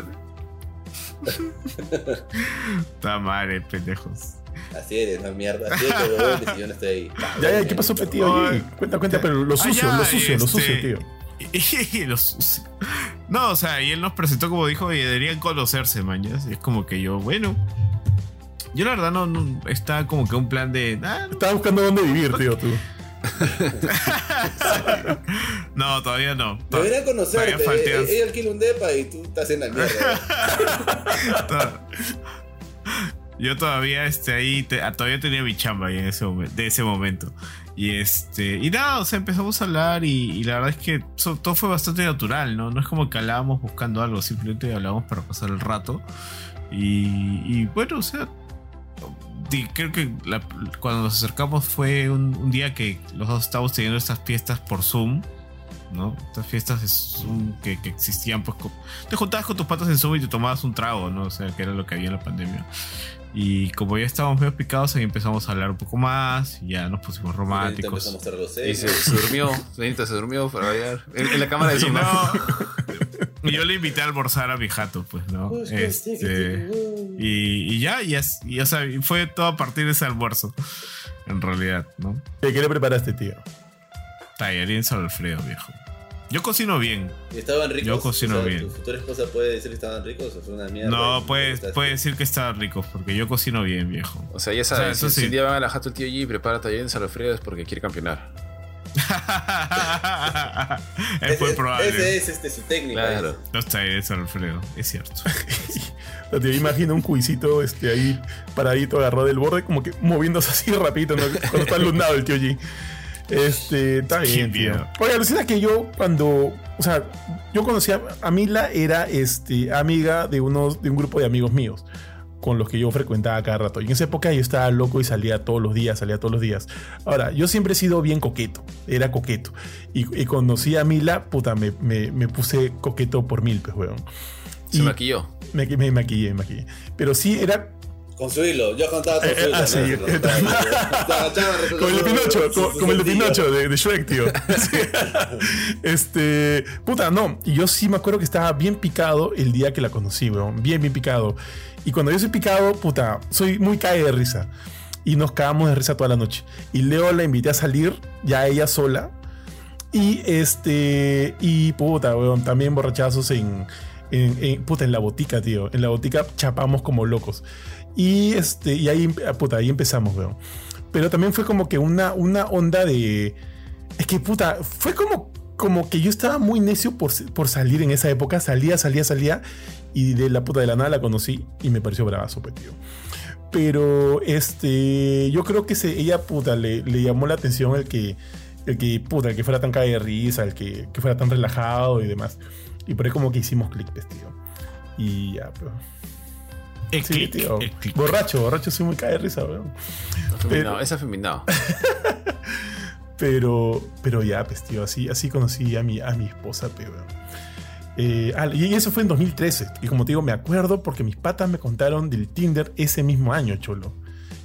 Está madre, pendejos. Así eres, no mierda. Así eres, huevón, y si yo no estoy ahí. Ya, ya, ¿qué pasó, tío? Oye, cuenta, cuenta, pero lo sucio, Ah, ya, lo sucio, lo este, sucio, tío. Lo sucio. No, o sea, y él nos presentó como dijo, y deberían conocerse, mañas. Y es como que yo, bueno. Yo la verdad no, no está como que un plan de. ah, Estaba buscando dónde vivir, tío, tú. no, todavía no. Deberían conocerte. Todavía falteas. Ella alquila un depa y tú estás en la mierda. Yo todavía este, ahí ah, todavía tenía mi chamba ahí en ese momento, de ese momento. Y este, y nada, o sea, empezamos a hablar y, la verdad es que todo fue bastante natural, ¿no? No es como que hablábamos buscando algo, simplemente hablábamos para pasar el rato. Y, bueno, o sea, creo que cuando nos acercamos fue un, día que los dos estábamos teniendo estas fiestas por Zoom ¿no? Estas fiestas que, existían, pues te juntabas con tus patas en Zoom y te tomabas un trago, ¿no? O sea, que era lo que había en la pandemia. Y como ya estábamos medio picados, ahí empezamos a hablar un poco más, y ya nos pusimos románticos. Empezamos a mostrar los Y se, durmió, Benito se durmió para variar. En, en la cámara de Zoom. no, y yo le invité a almorzar a mi jato, pues, ¿no? Pues, Este, y, y ya, y, y, o sea, fue todo a partir de ese almuerzo, en realidad, ¿no? ¿Qué le preparaste, tío? Tallerín San Alfredo, viejo. Yo cocino bien. ¿Y estaban ricos? Yo cocino O sea, bien. ¿Tu futura esposa puede decir que estaban ricos o fue una mierda? No, puede, puede decir que está rico, porque yo cocino bien, viejo. O sea, ya O sea, sabes, eso si, sí. si un día van a la jato el tío G y prepara talleres en San Alfredo es porque quiere campeonar. es muy probable. Ese es este, su técnica. Claro. Los talleres San Alfredo, es cierto. Imagino un cuisito este, ahí paradito, agarrado del borde, como que moviéndose así rapidito, ¿no? cuando está alumnado el tío G. Este, está bien, tío. Oye, alucina que yo cuando, o sea, yo conocía a Mila, era este, amiga de, unos, de un grupo de amigos míos con los que yo frecuentaba cada rato. Y en esa época yo estaba loco y salía todos los días, salía todos los días. Ahora, yo siempre he sido bien coqueto, era coqueto. Y, y conocí a Mila, puta, me, me- me puse coqueto por mil, pues, weón. Se Y maquilló. me, me maquillé, me maquillé. Pero sí era Con su hilo. Yo contaba con su hilo. ah, sí, como el de Pinocho, como, el de. Pinocho de, Shrek, tío. Este, puta, no. Y yo sí me acuerdo que estaba bien picado el día que la conocí, weón. Bien, bien picado. Y cuando yo soy picado, puta, soy muy cae de risa. Y nos cagamos de risa toda la noche. Y Leo la invité a salir, ya ella sola. Y este, y puta, weón, también borrachazos en, en, en- puta, en la botica, tío. En la botica chapamos como locos. Y este, y ahí, puta, ahí empezamos, weón. Pero también fue como que una, una onda de. Es que, puta, fue como, como que yo estaba muy necio por, por salir en esa época. Salía, salía, salía. Y de la puta de la nada la conocí y me pareció bravazo, pues, tío. Pero este, yo creo que se, ella, puta, le, le llamó la atención el que, el que, puta, el que fuera tan cae de risa, el que, que fuera tan relajado y demás. Y por ahí como que hicimos clic, pues, tío. Y ya, pero. El Sí, click, tío. el click. Borracho, borracho, soy muy cae de risa, weón. Afeminado, es afeminado. Pero, pero ya, pues, tío, así, así conocí a mi, a mi esposa, pero. Eh, ah, y eso fue en 2013. Y como te digo, me acuerdo porque mis patas me contaron del Tinder ese mismo año, cholo.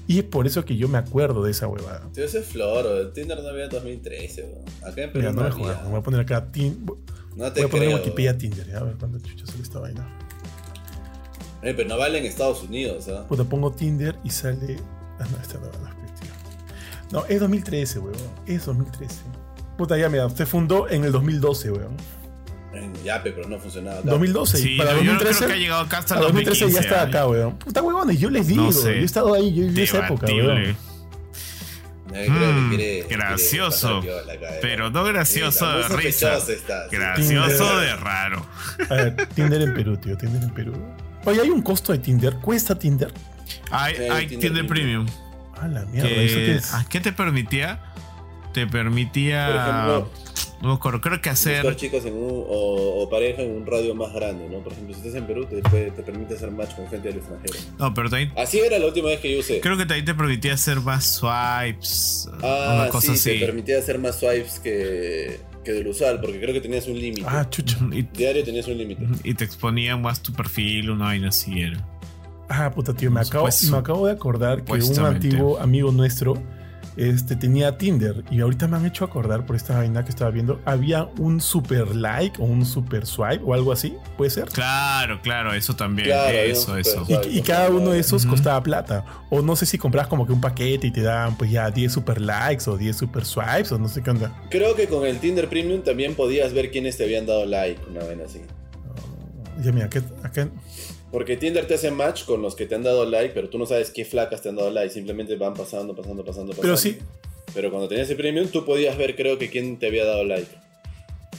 Y es por eso que yo me acuerdo de esa huevada. Tío, ese es floro. El Tinder no había en 2013, weón. Acá en Perú Mira, no no me había. jodas, me voy a poner acá. tin- No Voy a poner creo. Wikipedia Tinder, ya, a ver cuándo chucha sale esta vaina. Eh, pero no vale en Estados Unidos, ¿ah? Puta, pongo Tinder y sale. Ah, no, esta no, no. No, es 2013, weón. Es 2013. Puta, ya, mira, se fundó en el 2012, weón. En Yape, pero no funcionaba acá. 2012. Sí, para no, yo no 2013. creo que ha llegado acá hasta el A 2013 ya 2015, está ¿eh? acá, weón. Puta huevones, yo les digo, No sé. yo he estado ahí, yo viví esa época, weón. Nadie creo que Mm, quiere- gracioso, acá, eh. Pero no gracioso Sí, de risa. está, sí. Gracioso Tinder. de raro. A ver, Tinder en Perú, tío, Tinder en Perú. Oye, hay un costo de Tinder, cuesta Tinder. Hay, Eh, hay Tinder Tinder Premium. A la mierda, ¿eso qué Que, es? ah, ¿Qué te permitía? Te permitía. Por ejemplo, no me acuerdo, creo que buscar hacer. en un, o, o pareja en un radio más grande, ¿no? Por ejemplo, si estás en Perú, te, puede- te permite hacer match con gente del extranjero. No, pero también. Así era la última vez que yo usé. Creo que también te permitía hacer más swipes. Ah, una cosa sí, así. te permitía hacer más swipes que, que del usual, porque creo que tenías un límite. Ah, chucha. Y, Diario tenías un límite. y te exponían más tu perfil, una vaina así era. Ah, puta, tío, me Por acabo, supuesto. me acabo de acordar que un antiguo amigo nuestro este, tenía Tinder y ahorita me han hecho acordar por esta vaina que estaba viendo. Había un super like o un super swipe o algo así, ¿puede ser? Claro, claro, eso también. Claro, eso, eso. Y, y cada uno de esos costaba plata. O no sé si compras como que un paquete y te dan pues ya 10 super likes o 10 super swipes o no sé qué onda. Creo que con el Tinder Premium también podías ver quiénes te habían dado like, una vez así. Ya mira, acá, acá- Porque Tinder te hace match con los que te han dado like, pero tú no sabes qué flacas te han dado like, simplemente van pasando, pasando, pasando, pasando. Pero sí. Pero cuando tenías el premium, tú podías ver, creo que quién te había dado like.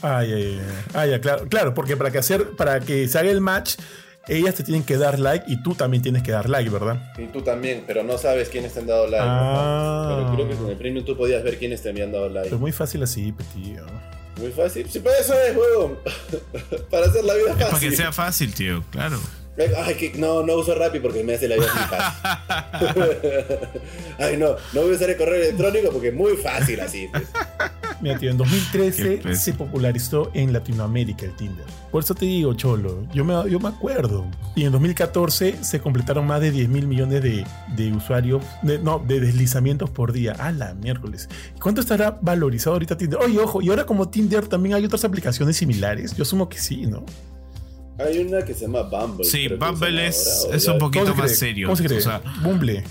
Ay, ay, ay. Ah, claro, claro, porque para que hacer, para que se haga el match, ellas te tienen que dar like y tú también tienes que dar like, ¿verdad? Y tú también, pero no sabes quiénes te han dado like. Ah. Pero creo que con el premium tú podías ver quiénes te habían dado like. Pero muy fácil así, tío. Muy fácil. Sí, para eso es, huevón. para hacer la vida Es para fácil. que sea fácil, tío, claro. Ay, que no, no uso Rappi porque me hace la vida muy fácil. Ay, no, no voy a usar el correo electrónico porque es muy fácil así. Pues. Mira, tío, en 2013 Qué pez. se popularizó en Latinoamérica el Tinder. Por eso te digo, Cholo, yo me, yo me acuerdo. Y en 2014 se completaron más de 10 mil millones de, de usuarios, de- no, de deslizamientos por día. A la miércoles. ¿Cuánto estará valorizado ahorita Tinder? Oye, ojo, y ahora como Tinder también hay otras aplicaciones similares. Yo asumo que sí, ¿no? Hay una que se llama Bumble. Sí, Bumble es- ahora, es un poquito ¿Cómo se más serio. ¿Cómo se cree? O sea, Bumble.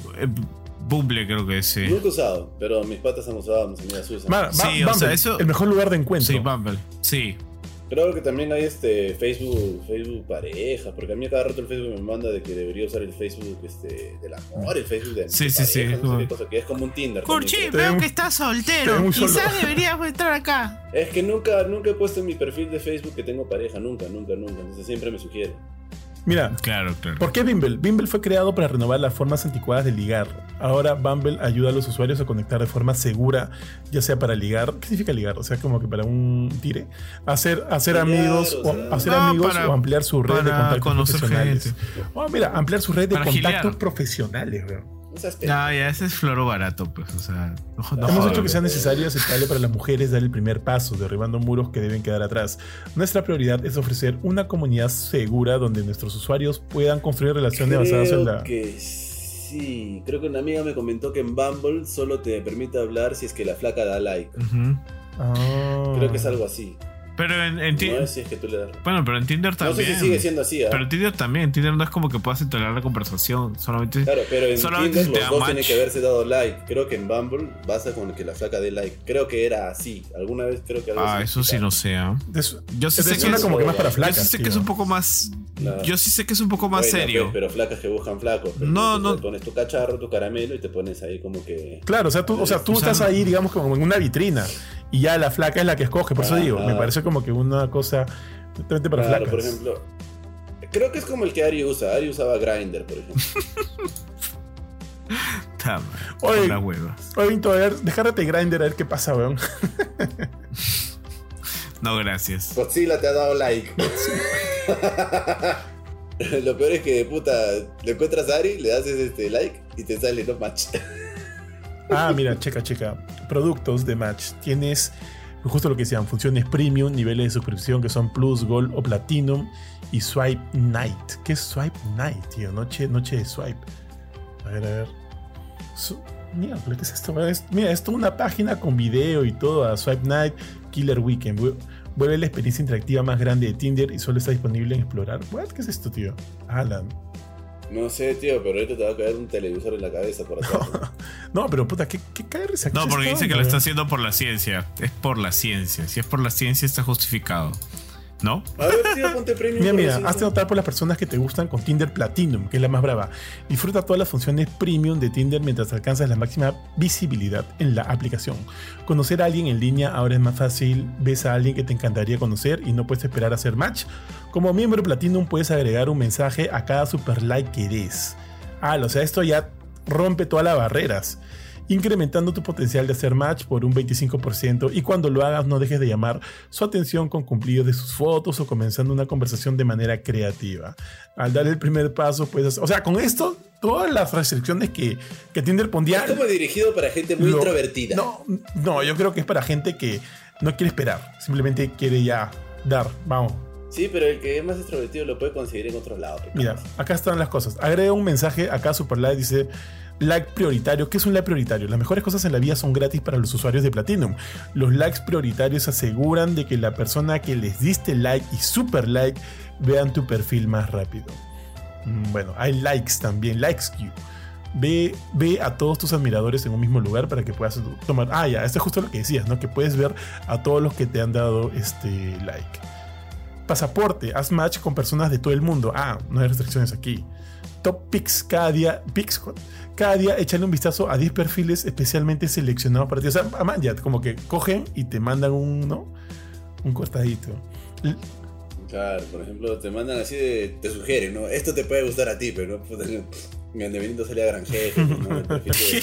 Bumble creo que sí. Nunca he usado, pero mis patas han usado, mis amigas usan. Ma- Sí, Ba- o sea, Bumble, eso- el mejor lugar de encuentro. Sí, Bumble. Sí. Creo que también hay este Facebook, Facebook pareja, porque a mí cada rato el Facebook me manda de que debería usar el Facebook este, del amor, el Facebook de Sí, de sí, sí, no como- cosa, que es como un Tinder. Curchi, veo que estás soltero. Quizás deberías entrar acá. Es que nunca, nunca he puesto en mi perfil de Facebook que tengo pareja, nunca, nunca, nunca. Entonces siempre me sugiere. Mira, Claro, claro. ¿Por qué Bumble? Bumble fue creado para renovar las formas anticuadas de ligar. Ahora Bumble ayuda a los usuarios a conectar de forma segura, ya sea para ligar. ¿Qué significa ligar? O sea, como que para un tire. Hacer, hacer Ligar, amigos, o hacer No, amigos para- o ampliar su red de contactos conocer profesionales. gente. Oh, mira, ampliar su red de Para contactos gilear. profesionales, weón. Pendejo. ya ese es floro barato, pues. O sea, no, no Hemos hecho que sea necesario y aceptable para las mujeres dar el primer paso, derribando muros que deben quedar atrás. Nuestra prioridad es ofrecer una comunidad segura donde nuestros usuarios puedan construir relaciones basadas en Creo la. que sí. Creo que una amiga me comentó que en Bumble solo te permite hablar si es que la flaca da like. Ah. Creo que es algo así. Pero en, en Ti- No es si es que tú le das. Bueno, pero en Tinder No también. sé si sigue siendo así, ¿ah? Pero en Tinder también. En Tinder no es como que puedas entablar la conversación. Solamente. Claro, pero en Solamente Tinder si te los dos match. tienen que haberse dado like. Creo que en Bumble basta con que la flaca dé like. Creo que era así. Alguna vez creo que algo Ah, eso sí no sé. ¿ah? Yo sí sé que es, como que más para yo yo flacas. sí sé que es un poco más. Claro. Yo sí sé que es un poco más Bueno, serio. pues, pero flacas que buscan flacos. No, no. Te pones tu cacharro, tu caramelo y te pones ahí como que. Claro, o sea, tú, o sea, tú O sea, estás ahí, digamos, como en una vitrina y ya la flaca es la que escoge. Por eso Ajá. digo, me parece como que una cosa totalmente para Claro, flacas. por ejemplo. Creo que es como el que Ari usa. Ari usaba Grinder, por ejemplo. Ta madre, Oye. la hueva. Oye, Vinto, a ver, déjate grinder a ver qué pasa, weón. No, gracias. Godzilla te ha dado like. Lo peor es que, puta, le encuentras a Ari, le haces este like y te sale no match. Ah, mira, checa, checa. Productos de Match. Tienes justo lo que decían, funciones premium, niveles de suscripción que son Plus, Gold o Platinum y Swipe Night. ¿Qué es Swipe Night, tío? Noche, noche de Swipe. A ver, a ver. Mira, ¿qué es esto? Es- mira, es toda una página con video y todo a Swipe Night, Killer Weekend. Vu- Vuelve la experiencia interactiva más grande de Tinder y solo está disponible en explorar. What? ¿Qué es esto, tío? Alan. No sé, tío, pero ahorita te va a caer un televisor en la cabeza por atrás. ¿no? No, pero puta, ¿qué, qué cae risa? ¿Qué No, porque dice que lo está haciendo por la ciencia. Es por la ciencia. Si es por la ciencia, está justificado. ¿No? A ver, tío, ponte premium. Mira, mira, hazte ¿no? notar por las personas que te gustan con Tinder Platinum, que es la más brava. Disfruta todas las funciones premium de Tinder mientras alcanzas la máxima visibilidad en la aplicación. Conocer a alguien en línea ahora es más fácil. Ves a alguien que te encantaría conocer y no puedes esperar a hacer match. Como miembro Platinum puedes agregar un mensaje a cada super like que des. Ah, o sea, esto ya rompe todas las barreras incrementando tu potencial de hacer match por un 25% y cuando lo hagas no dejes de llamar su atención con cumplidos de sus fotos o comenzando una conversación de manera creativa. Al dar el primer paso, pues, o sea, con esto, todas las restricciones que, que Tinder pondría... Es como dirigido para gente muy lo- introvertida. No, no, yo creo que es para gente que no quiere esperar, simplemente quiere ya dar, vamos. Sí, pero el que es más extrovertido lo puede conseguir en otros lados. pe, Mira, acá están las cosas. Agrega un mensaje acá super like dice like prioritario. ¿Qué es un like prioritario? Las mejores cosas en la vida son gratis para los usuarios de Platinum. Los likes prioritarios aseguran de que la persona que les diste like y super like vean tu perfil más rápido. Mm, Bueno, hay likes también, likes queue. Ve, ve a todos tus admiradores en un mismo lugar para que puedas tomar. Ah, ya, esto es justo lo que decías, ¿no? Que puedes ver a todos los que te han dado este like. Pasaporte, haz match con personas de todo el mundo. Ah, no hay restricciones aquí. Top Picks, cada cada día échale un vistazo a 10 perfiles especialmente seleccionados para ti. O sea, man, ya, como que cogen y te mandan un, ¿no? Un cortadito. Claro, por ejemplo, te mandan así de. Te sugieren, ¿no? Esto te puede gustar a ti, pero no. Mi andamiento salía gran jefe, ¿no? El perfil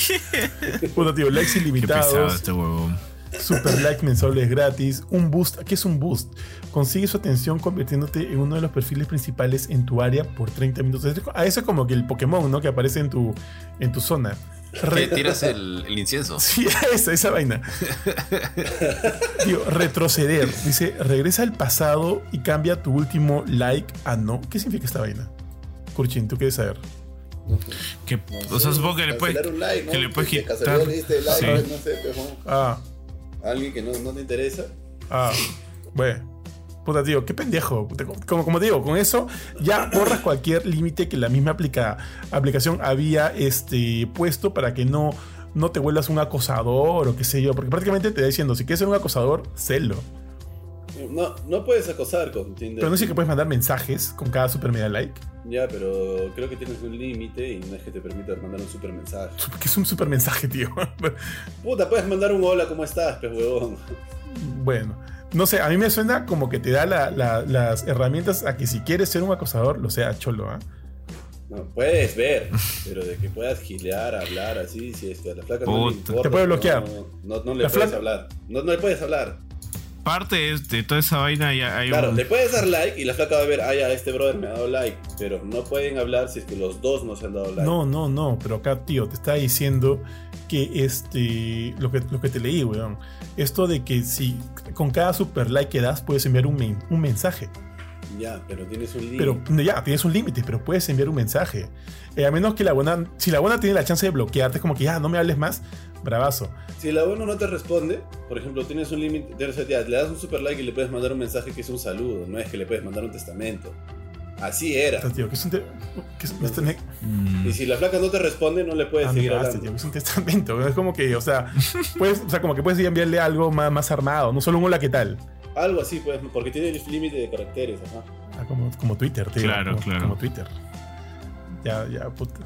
de- Puta, tío, likes Qué pesado ilimitados, este huevón. Super like mensuales gratis, un boost. ¿Qué es un boost? Consigue su atención convirtiéndote en uno de los perfiles principales en tu área por 30 minutos. A eso es como que el Pokémon, ¿no? Que aparece en tu, en tu zona. Que tiras el, el incienso. Sí, esa, esa vaina. Retroceder. Dice, regresa al pasado y cambia tu último like a no. ¿Qué significa esta vaina? Kurchin, ¿tú quieres saber? Que, o sea, supongo que le puedes. Like, ¿no? que le puedes De quitar. casualidad le diste like, Sí. no sé, ¿no? Ah, alguien que no, no te interesa. ah. Bueno. Puta, tío, qué pendejo. Como, como te digo, con eso ya borras cualquier límite que la misma aplica- aplicación había este, puesto para que no, no te vuelvas un acosador o qué sé yo. Porque prácticamente te está diciendo, si quieres ser un acosador, sélo. No, no puedes acosar con Tinder. Pero no sé que puedes mandar mensajes con cada super media like. Ya, pero creo que tienes un límite y no es que te permita mandar un super mensaje. Que es un super mensaje, tío. Puta, puedes mandar un hola, ¿cómo estás, pues huevón? Bueno, no sé, a mí me suena como que te da la- la- las herramientas a que si quieres ser un acosador, lo sea cholo, ¿ah? No, puedes ver, pero de que puedas gilear, hablar así, si es que a la flaca no le importa. Te puede bloquear. No, no, no le La puedes hablar. No, no le puedes hablar. Parte de, de toda esa vaina ya hay Claro, un. le puedes dar like y la flaca va a ver, ah, ya, este brother me ha dado like. Pero no pueden hablar si es que los dos no se han dado like. No, no, no, pero acá, tío, te está diciendo que este, lo que, lo que te leí, weón, esto de que si con cada super like que das puedes enviar un, men- un mensaje. Ya, pero tienes un límite. Pero ya, tienes un límite, pero puedes enviar un mensaje. Eh, a menos que la buena, si la buena tiene la chance de bloquearte, es como que ya, no me hables más, bravazo. Si la ONU no te responde, por ejemplo, tienes un límite, le das un super like y le puedes mandar un mensaje que es un saludo, no es que le puedes mandar un testamento. Así era. Tío, es un, te- es- este. Y si la flaca no te responde, no le puedes Ah, seguir hablando. tío, que es un testamento. Es como que, o sea, puedes, o sea, como que puedes enviarle algo más, más armado, no solo un hola, ¿qué tal? Algo así, pues, porque tiene el límite de caracteres, ajá. Ah, como, como Twitter, tío. Claro, como, claro. Como Twitter. Ya, ya, puta.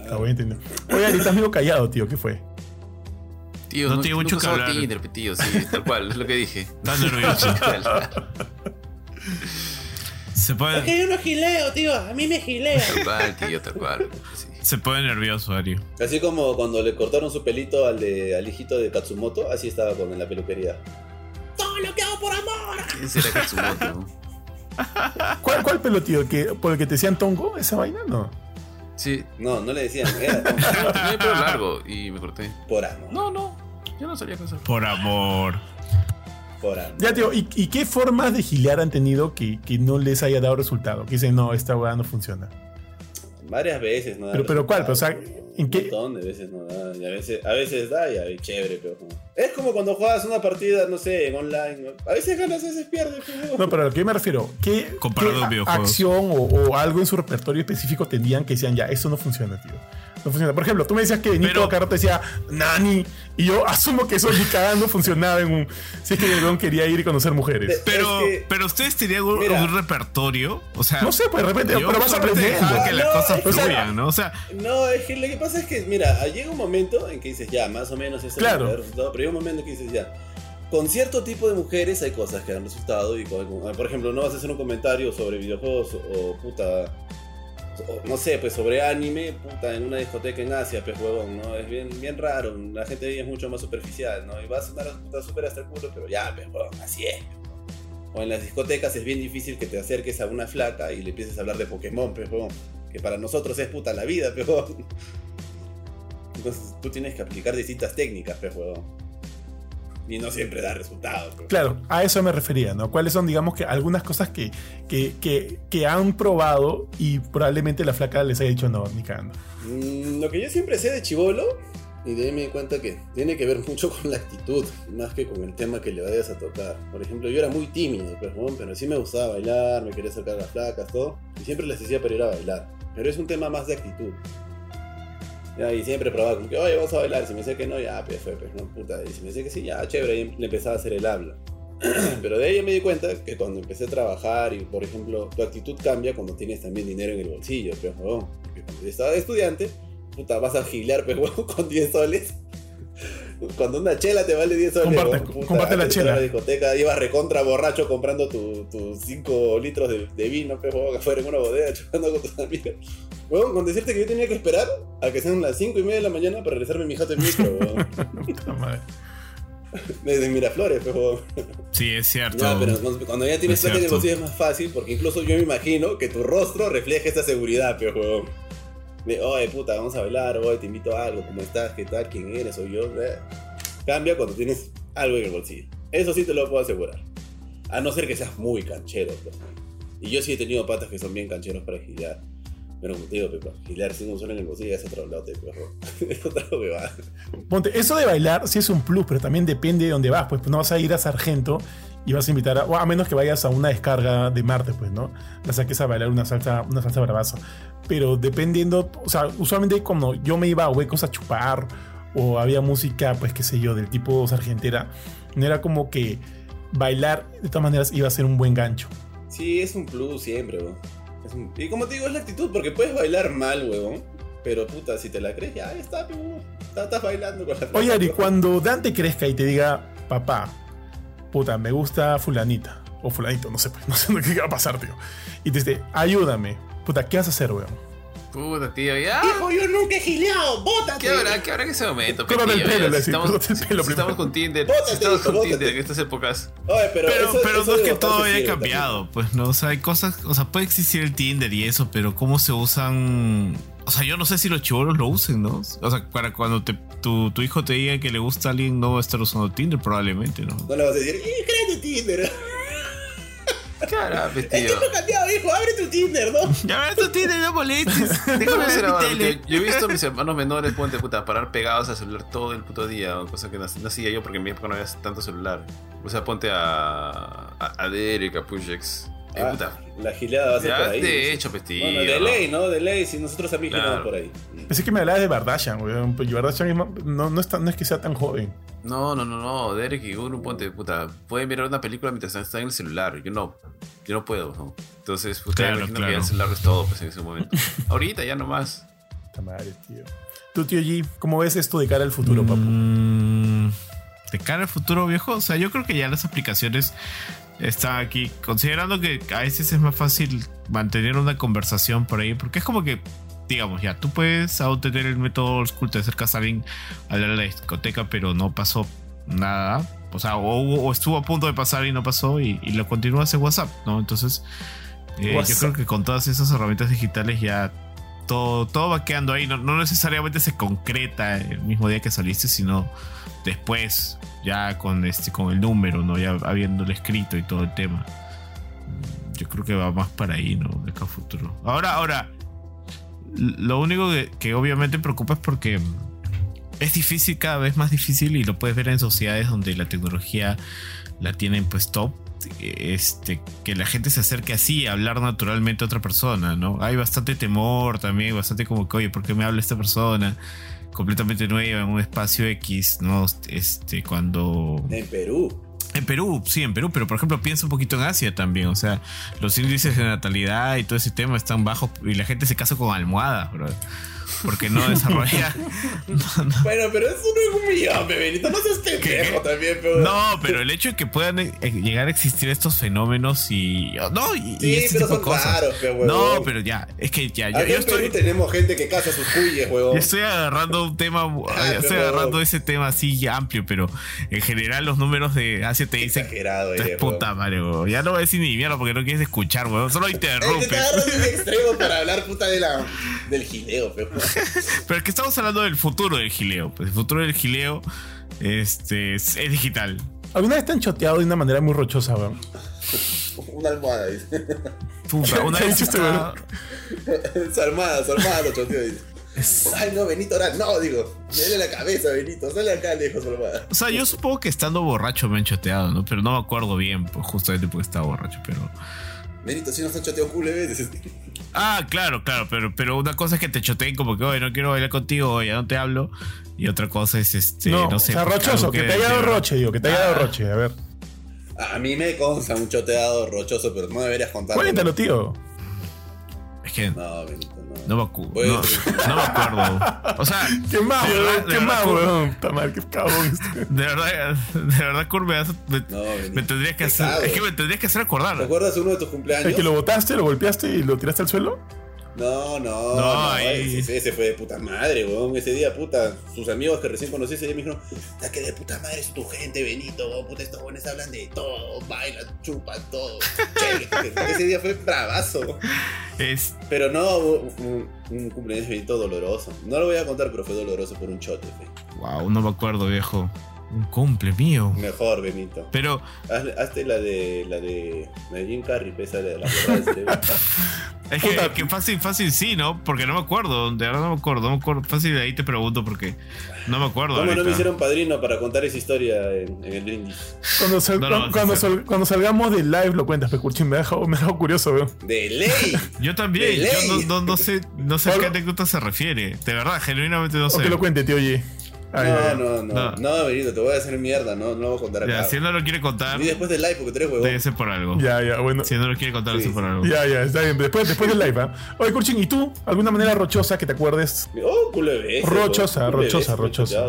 Está Ah, voy a entender. Oye, Ari, estás medio callado, tío. ¿Qué fue? Tío, No tiene mucho que hablar. Tinder, sí, tal cual, es lo que dije. Está nervioso. se pone, yo no gileo, tío, a mí me gilea. Tal cual, tío, tal cual. Sí. se pone nervioso, Ari. Así como cuando le cortaron su pelito al, de, al hijito de Katsumoto, así estaba con en la peluquería. ¡Todo lo que hago por amor! ¿Quién será Katsumoto? ¿Cuál, cuál pelo, tío? ¿Que, ¿Por el que te decían tongo? ¿Esa vaina? No. Sí, No, no le decían, era no, tenía el pelo largo y me corté. por amor. No, no, yo no sabía cosas. Por amor. Por amor. Ya, tío, ¿y, y qué formas de gilear han tenido que, que no les haya dado resultado? Que dicen, no, esta weá no funciona. Varias veces, ¿no? da Pero, pero ¿cuál? Pero, o sea. ¿en Un qué? montón de veces no da. Y a veces, a veces da y a veces chévere, pero. como- Es como cuando juegas una partida, no sé, en online. ¿no? A veces ganas, a veces pierdes. pero- No, pero a lo que yo me refiero, ¿qué, Comparado qué acción o, o algo en su repertorio específico tendrían que decían, ya, esto no funciona, tío? No funciona. Por ejemplo, tú me decías que Benito Pero- rato decía, Nani, y yo asumo que eso ni cagando funcionaba en un... Si es que el weón quería ir y conocer mujeres. Pero, Es que- pero ustedes tenían un, Mira. un repertorio. O sea, No sé, pues de repente, yo pero vas solamente aprendiendo. dejaba que las No, cosas o sea, fluyan, ¿no? O sea, No, es que lo que pasa es que, mira, llega un momento en que dices, ya, más o menos es el Claro. resultado, pero hay un momento en que dices, ya. Con cierto tipo de mujeres hay cosas que dan resultado y, con- por ejemplo, no vas a hacer un comentario sobre videojuegos o, puta, o, no sé, pues sobre anime, puta, en una discoteca en Asia, pues huevón, ¿no? Es bien, bien raro, la gente ahí es mucho más superficial, ¿no? Y vas a sonar puta súper hasta el culo, pero ya, pues huevón, así es. O en las discotecas es bien difícil que te acerques a una flaca y le empieces a hablar de Pokémon, pues huevón. Que para nosotros es puta la vida, pues. Entonces tú tienes que aplicar distintas técnicas, pues huevón. Y no siempre da resultados. pues. Claro, a eso me refería, ¿no? ¿Cuáles son, digamos, que algunas cosas que, que, que, que han probado y probablemente la flaca les haya dicho no, ni cagando? Mm, lo que yo siempre sé de chivolo, y de ahí me di cuenta que tiene que ver mucho con la actitud, más que con el tema que le vayas a tocar. Por ejemplo, yo era muy tímido, pues, huevón, pero sí me gustaba bailar, me quería acercar a las flacas, todo. Y siempre les decía para ir a bailar. Pero es un tema más de actitud. Y siempre probaba como que, oye, vamos a bailar. Si me decía que no, ya, pues fue, pues no, puta. Y si me decía que sí, ya, chévere, ahí le empezaba a hacer el habla. Pero de ahí me di cuenta que cuando empecé a trabajar y, por ejemplo, tu actitud cambia cuando tienes también dinero en el bolsillo, pues, huevón. Cuando estaba de estudiante, puta, vas a gilear, pues, con 10 soles. Cuando una chela te vale 10 soles, Comparte- puta, comparte la de chela. la discoteca, ibas recontra borracho comprando tus 5 litros de, de vino, huevón, afuera en una bodega, chocando con tus amigos. Huevón, con decirte que yo tenía que esperar a que sean las 5 y media de la mañana para regresarme mi jato en micro. Puta madre. Desde Miraflores, huevón. sí, es cierto. Ya, pero cuando- ya tienes Es plata en el cierto. bolsillo es más fácil, porque incluso yo me imagino que tu rostro refleja esa seguridad, pero. De, oye, puta, vamos a bailar, oye, te invito a algo, ¿cómo estás? ¿Qué tal? ¿Quién eres? ¿Soy yo? Eh, Cambia cuando tienes algo en el bolsillo. Eso sí te lo puedo asegurar. A no ser que seas muy canchero. pues. Y yo sí he tenido patas que son bien cancheros para gilear. Pero como te digo, Pepa, gilear sin un sol en el bolsillo es otro lado, perro. es otra huevada. Ponte, eso de bailar sí es un plus, pero también depende de dónde vas. Pues no vas a ir a Sargento y vas a invitar a. O a menos que vayas a una descarga de Marte, pues, ¿no? La saques a bailar una salsa, una salsa bravaza. Pero dependiendo. O sea, usualmente cuando yo me iba a huecos a chupar o había música, pues qué sé yo, del tipo sargentera, no era como que bailar de todas maneras iba a ser un buen gancho. Sí, es un plus siempre, weón. Un- Y como te digo, es la actitud, porque puedes bailar mal, huevón. Pero puta, si te la crees, ya está. Estás, estás bailando con la Oye, Ari, cuando Dante crezca y te diga, papá, puta, me gusta fulanita, o fulanito, no sé, pues, no sé qué va a pasar, tío. Y te dice, ayúdame, puta, ¿qué vas a hacer, weón? Puta, tío, ya. Hijo, yo nunca he gileado, bótate. ¿Qué habrá, ¿Qué habrá en ese momento? Córtame el tío? pelo, Ya, le estamos, córtate el pelo si estamos con Tinder, Bótate, si estamos hijo, con Tinder en estas épocas. Oye, pero, Pero, eso- pero eso no es que todo haya cambiado, pues, ¿no? O sea, hay cosas, o sea, puede existir el Tinder y eso, pero cómo se usan. O sea, yo no sé si los chivolos lo usen, ¿no? O sea, para cuando te- tu, tu hijo te diga que le gusta a alguien, no va a estar usando Tinder, probablemente, ¿no? No le vas a decir, ¡eh, créate Tinder! ¿Qué hará, pues, El tío? tiempo cambiado, hijo, abre tu Tinder, ¿no? Ya ves tu Tinder, no molestes. Déjame ver mi tele. yo he visto a mis hermanos menores, ponte puta, parar pegados al celular todo el puto día, o cosa que no, no hacía yo porque en mi época no había tanto celular. O sea, ponte a, a, a Derek, a Pushex. Eh, Ah, puta. la gileada va a ser por ahí. he hecho, tío. Bueno, de ley, ¿no? De ley, si nosotros también Claro. por ahí. Pensé que me hablabas de Bardashan, weón. Pues Bardashan no, no, es tan- no es que sea tan joven. No, no, no, no, Derek y Guru, ponte, puta, pueden mirar una película mientras están en el celular. Yo no, yo no puedo, ¿no? Entonces, puta, Claro, imagino claro. que ya el celular es todo, pues, en ese momento. Ahorita ya nomás. Puta madre, tío. Tú, tío G, ¿cómo ves esto de cara al futuro, papu? Mm, de cara al futuro, viejo. O sea, yo creo que ya las aplicaciones están aquí. Considerando que a veces es más fácil mantener una conversación por ahí. Porque es como que, digamos, ya tú puedes aún tener el método old school, te acercas a alguien a la discoteca, pero no pasó nada. O sea, o, estuvo a punto de pasar y no pasó y, y lo continúas en WhatsApp, ¿no? Entonces, eh, yo creo que con todas esas herramientas digitales ya todo, todo va quedando ahí. No, no necesariamente se concreta el mismo día que saliste, sino después, ya con este, con el número, ¿no? Ya habiéndolo escrito y todo el tema. Yo creo que va más para ahí, ¿no? De futuro. Ahora, ahora. Lo único que, obviamente preocupa es porque es difícil, cada vez más difícil, y lo puedes ver en sociedades donde la tecnología la tienen pues top. Este, que la gente se acerque así a hablar naturalmente a otra persona, ¿no? Hay bastante temor también, bastante como que, oye, ¿por qué me habla esta persona? Completamente nueva en un espacio X, ¿no? Este, cuando. En Perú. En Perú, sí, en Perú, pero por ejemplo piensa un poquito en Asia también, o sea, los índices de natalidad y todo ese tema están bajos y la gente se casa con almohadas, bro. Porque no desarrolla. no, no. Bueno, pero eso no es un millón, pe, Benito. No seas pendejo también, pe. No, pero el hecho de que puedan eh, llegar a existir estos fenómenos y. No, y, y Sí, este pero tipo de son cosas. raros, pe, huevón. No, pero ya, es que ya, yo, yo en estoy. tenemos gente que caza sus cuyes, huevón. Yo estoy agarrando un tema, Ah, estoy pero- agarrando ese tema así amplio, pero en general los números de Asia te dicen Exagerado Es eres, puta madre, weón. Ya no voy a decir ni mierda porque no quieres escuchar, weón. Solo te interrumpe. está agarrando un extremo para hablar puta de la, del gileo, pe. Pero es que estamos hablando del futuro del gileo. Pues el futuro del gileo este, es, es digital. ¿Alguna vez te han choteado de una manera muy rochosa, weón? Una almohada, dice. Puta, una ¿Qué vez hiciste, estaba- su armada, su armada lo choteó, dice. Ay, no, Benito, ahora no, digo. Dale la cabeza, Benito. Sale acá lejos, su armada. O sea, yo supongo que estando borracho me han choteado, ¿no? Pero no me acuerdo bien, pues justamente porque estaba borracho, pero. Benito, si nos han culo de veces. Ah, claro, claro, pero, pero una cosa es que te choteen como que, oye, no quiero bailar contigo, oye, ya no te hablo. Y otra cosa es este, no, no, sé. o sea, pues, rochoso, que te haya dado roche, digo, que te haya dado Ah. roche. A ver, A mí me consta un choteado rochoso, pero no deberías contarlo. cuéntalo, tío. Es que No, Benito, no. me, acu- Bueno. no, no me acuerdo. O sea, ¿Qué de ¿Qué Kurt, weón? Está mal, qué cabrón este. De verdad, de verdad, Kurt, me, No, me tendrías que Te hacer. Es que me tendrías que hacer acordar. ¿Recuerdas uno de tus cumpleaños? ¿El que lo botaste, lo golpeaste y lo tiraste al suelo? No, no, No, no, ese, ese fue de puta madre, weón. Ese día, puta, sus amigos que recién conocí ese día me dijeron, "Ta que de puta madre es tu gente, Benito, weón, puta, estos buenos hablan de todo, bailan, chupan todo. Ese día fue bravazo. Es, Pero no un, un cumpleaños bien doloroso. No lo voy a contar, pero fue doloroso por un chote. fe. wow, no me acuerdo, viejo. Un cumple mío. Mejor, Benito. Pero, Hazte la de la de, la de Jim Carrey, pesa la de la del cerebro. es que, Puta. que fácil, fácil sí, ¿no? Porque no me acuerdo, de verdad no me acuerdo, no me acuerdo. Fácil de ahí te pregunto porque no me acuerdo. ¿Cómo no me hicieron padrino para contar esa historia en, en el brindis? Cuando, sal- No, no, cuando, sal- cuando salgamos del live lo cuentas, Pecurchín. Me ha dejado, me ha dejado curioso, weón. ¡De ley! Yo también, De yo ley. no, no, no sé, no sé a qué anécdota se refiere. De verdad, genuinamente no O sé. que lo cuente, tío G. Ay. No, no, no, No. no, Benito, te voy a hacer mierda, no, no lo voy a contar Ya, acá. si él no lo quiere contar, Ni después del live, porque tú eres huevón. debe ser por algo. Ya, ya, bueno. Si él no lo quiere contar, debe Sí, ser por algo. Ya, ya, está bien. Después, después del live, ¿ah? Oye, Curchín, ¿y tú? ¿Alguna manera rochosa que te acuerdes? Oh, culo de veces, Rochosa, culo de rochosa, veces rochosa.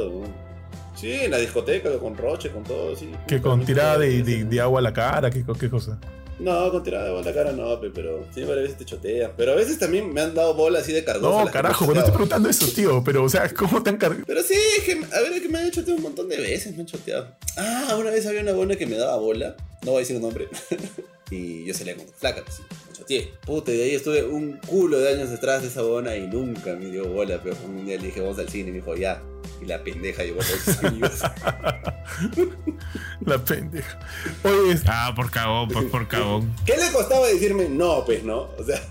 Sí, en la discoteca, con Roche, con todo, sí. Que con tirada de, de, de agua a la cara, ¿qué, qué cosa? No, con tirada de bola a la cara no, pe, pero sí, varias veces te chotean. Pero a veces también me han dado bola así de cargosa. No, carajo, no estoy preguntando eso, tío. Pero, o sea, ¿cómo te han cargado? Pero sí, es que, a ver, es que me han choteado un montón de veces, me han choteado. Ah, una vez había una buena que me daba bola, no voy a decir un nombre, y yo salía con flaca, pues me choteé. Puta, y de ahí estuve un culo de años detrás de esa buena y nunca me dio bola, pero un día le dije, vamos al cine, y me dijo, ya. Y la pendeja llevó a todos sus amigos. La pendeja. Oye, es- Ah, por cagón, pues por cagón. ¿Qué le costaba decirme no, pues, no? O sea,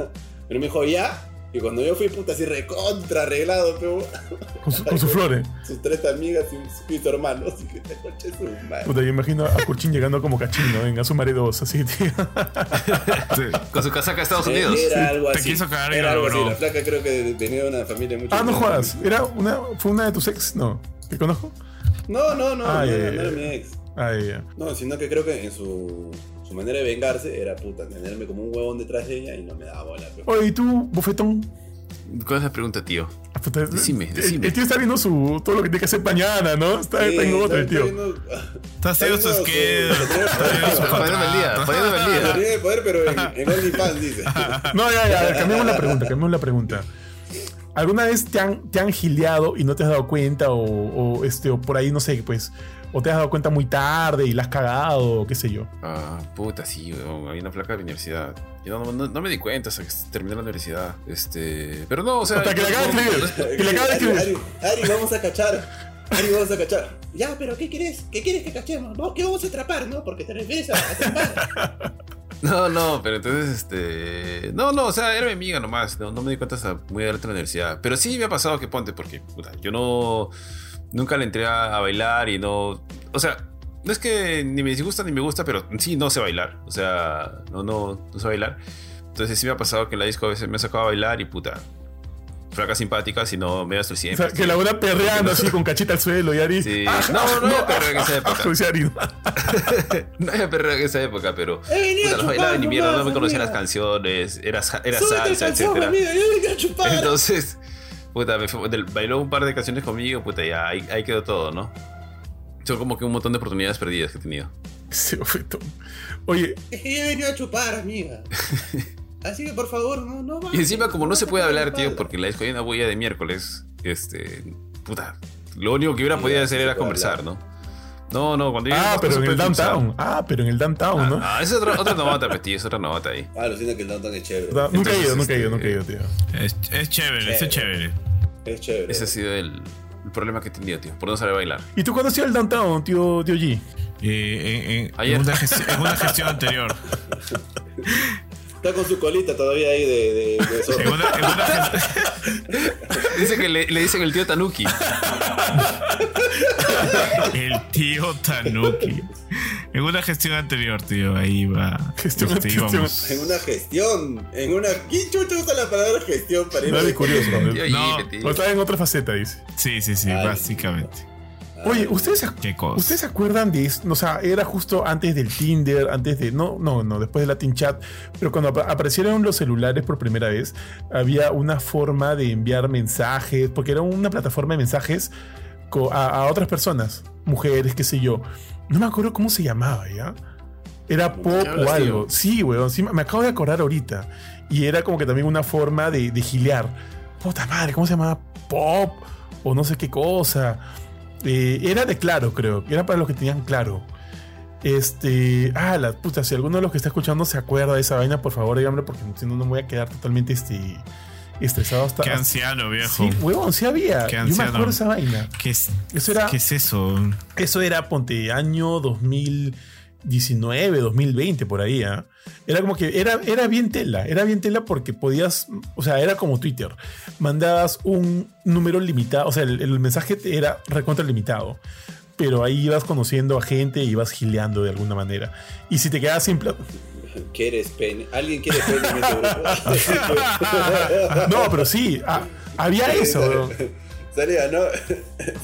pero me dijo, ya. Y cuando yo fui, puta, así recontra arreglado, pero con, su- con sus flores. sus tres amigas y, y su hermano, así que te coche su madre. Puta, yo imagino a Curchín llegando como cachino en Azumare 2, así, tío. Sí. Con su casaca de Estados Unidos. Era algo Te así. quiso cagar y Era algo así. La flaca creo que venía de una familia mucho Ah, no jodas. ¿Era una, ¿Fue una de tus ex? No. ¿Te conozco? No, no, no, Ah, no, no era ya. mi ex. Ay, ya. No, sino que creo que en su, su manera de vengarse era puta, tenerme como un huevón detrás de ella y no me daba bola. Pero... Oye, ¿y tú, bofetón? ¿Cuál es la pregunta, tío? Ah, puta, Decime, el- decime. El, tío está viendo su, todo lo que tiene que hacer mañana, ¿no? Está, Sí, está en otra, el está tío. Está haciendo su- sus Poniéndome el día, poniéndome el día. De poder, pero en, en OnlyFans dice. No, ya, ya, cambiamos la pregunta, cambiamos la pregunta. ¿Alguna vez te han, te han gileado y no te has dado cuenta? O, o, este, o por ahí, no sé, pues. O te has dado cuenta muy tarde y la has cagado, o qué sé yo. Ah, puta, sí, weón. Había una placa de la universidad. Yo no, no- no me di cuenta hasta que terminé la universidad. Este. Pero no, o sea. Hasta que le acabas de escribir. Que le acaba de Ari, escribir. Ari, Ari, vamos a cachar. Ari, vamos a cachar. Ya, pero ¿qué quieres? ¿Qué quieres que cachemos? No, que vamos a atrapar, ¿no? Porque te refieres a atrapar. No, no, pero entonces, este. No, no, o sea, era mi amiga nomás. No, no me di cuenta hasta muy adelante en la universidad. Pero sí me ha pasado que ponte, porque, puta, yo no. Nunca le entré a, a bailar y no. O sea, no es que ni me disgusta ni me gusta, pero sí no sé bailar. O sea, no, no, no sé bailar. Entonces sí me ha pasado que en la disco a veces me ha sacado a bailar y puta. Flacas simpáticas y no me das O sea, que la buena perreando así con cachita al suelo y Ari. Sí. ah, No, no había ah, perreo en esa época. ¿no? no había perreo en esa época, pero. Venido Puta, no bailaba ni mierda, no me conocía las canciones, era, era salsa, chupar. Entonces, puta, fue- bailó un par de canciones conmigo, puta, ya ahí, ahí quedó todo, ¿no? Son como que un montón de oportunidades perdidas que he tenido. Ese bofetón. Oye, Es que yo he venido a chupar, amiga. Así que por favor, no, no Y encima, como no se puede hablar, tío, porque la disco hay una bulla de miércoles, este, puta, lo único que hubiera Sí, podido hacer se era conversar, hablar. ¿no? No, no, cuando yo ah, pero en el downtown. Ah, pero en el downtown, ¿no? Ah, esa es otra, otra nota, pues, tío, es otra nota ahí. Ah, alucina que el downtown es chévere. Nunca he ido, nunca he ido, nunca he ido, tío. Es, es chévere, es chévere. Es chévere. Ese ha sido el, el problema que he tenido, tío, por no saber bailar. ¿Y tú cuándo has ido al downtown, tío, tío G? Eh, en, en- Ayer. en una gesti- en una gestión anterior. Está con su colita todavía ahí de, de, de eso. En una, en una gest- Dice que le, le dicen el tío Tanuki. el tío Tanuki. En una gestión anterior, tío, ahí va. Gestión Este. En una gestión. En una. ¿Quién chucha usa la palabra gestión para ir a Nadie la curioso, gestión? ¿no? Tío No, tío. O estaba en otra faceta, dice. Sí, sí, sí, Ay. básicamente. Oye, ¿ustedes se, Qué cosa. ¿ustedes se acuerdan de eso? O sea, era justo antes del Tinder, antes de. No, no, no, después del Latin Chat. Pero cuando apa- aparecieron los celulares por primera vez, había una forma de enviar mensajes, porque era una plataforma de mensajes a, a otras personas, mujeres, qué sé yo. No me acuerdo cómo se llamaba, ¿ya? Era pop ¿Qué hablas, o algo. tío? Sí, weón, sí, me acabo de acordar ahorita. Y era como que también una forma de, de gilear. Puta madre, ¿cómo se llamaba? Pop o no sé qué cosa. Eh, era de claro, creo. Era para los que tenían claro. Este. Ah, la puta. Si alguno de los que está escuchando se acuerda de esa vaina, por favor, díganme, porque si no, no me voy a quedar totalmente este, estresado hasta. Qué anciano, viejo. Sí, huevón, sí había. Qué Yo me anciano. acuerdo esa vaina. ¿Qué es, Eso era, ¿Qué es eso? eso era, ponte, año 2019, 2020, por ahí. ¿ah? Era como que era, era bien tela. Era bien tela porque podías. O sea, era como Twitter. Mandabas un número limitado. O sea, el, el mensaje era recontra limitado. Pero ahí ibas conociendo a gente y ibas gileando de alguna manera. Y si te quedabas sin plata. ¿Quieres pene? ¿Alguien quiere pene en este grupo? No, pero sí, ah, había eso. weón. Salía, ¿no?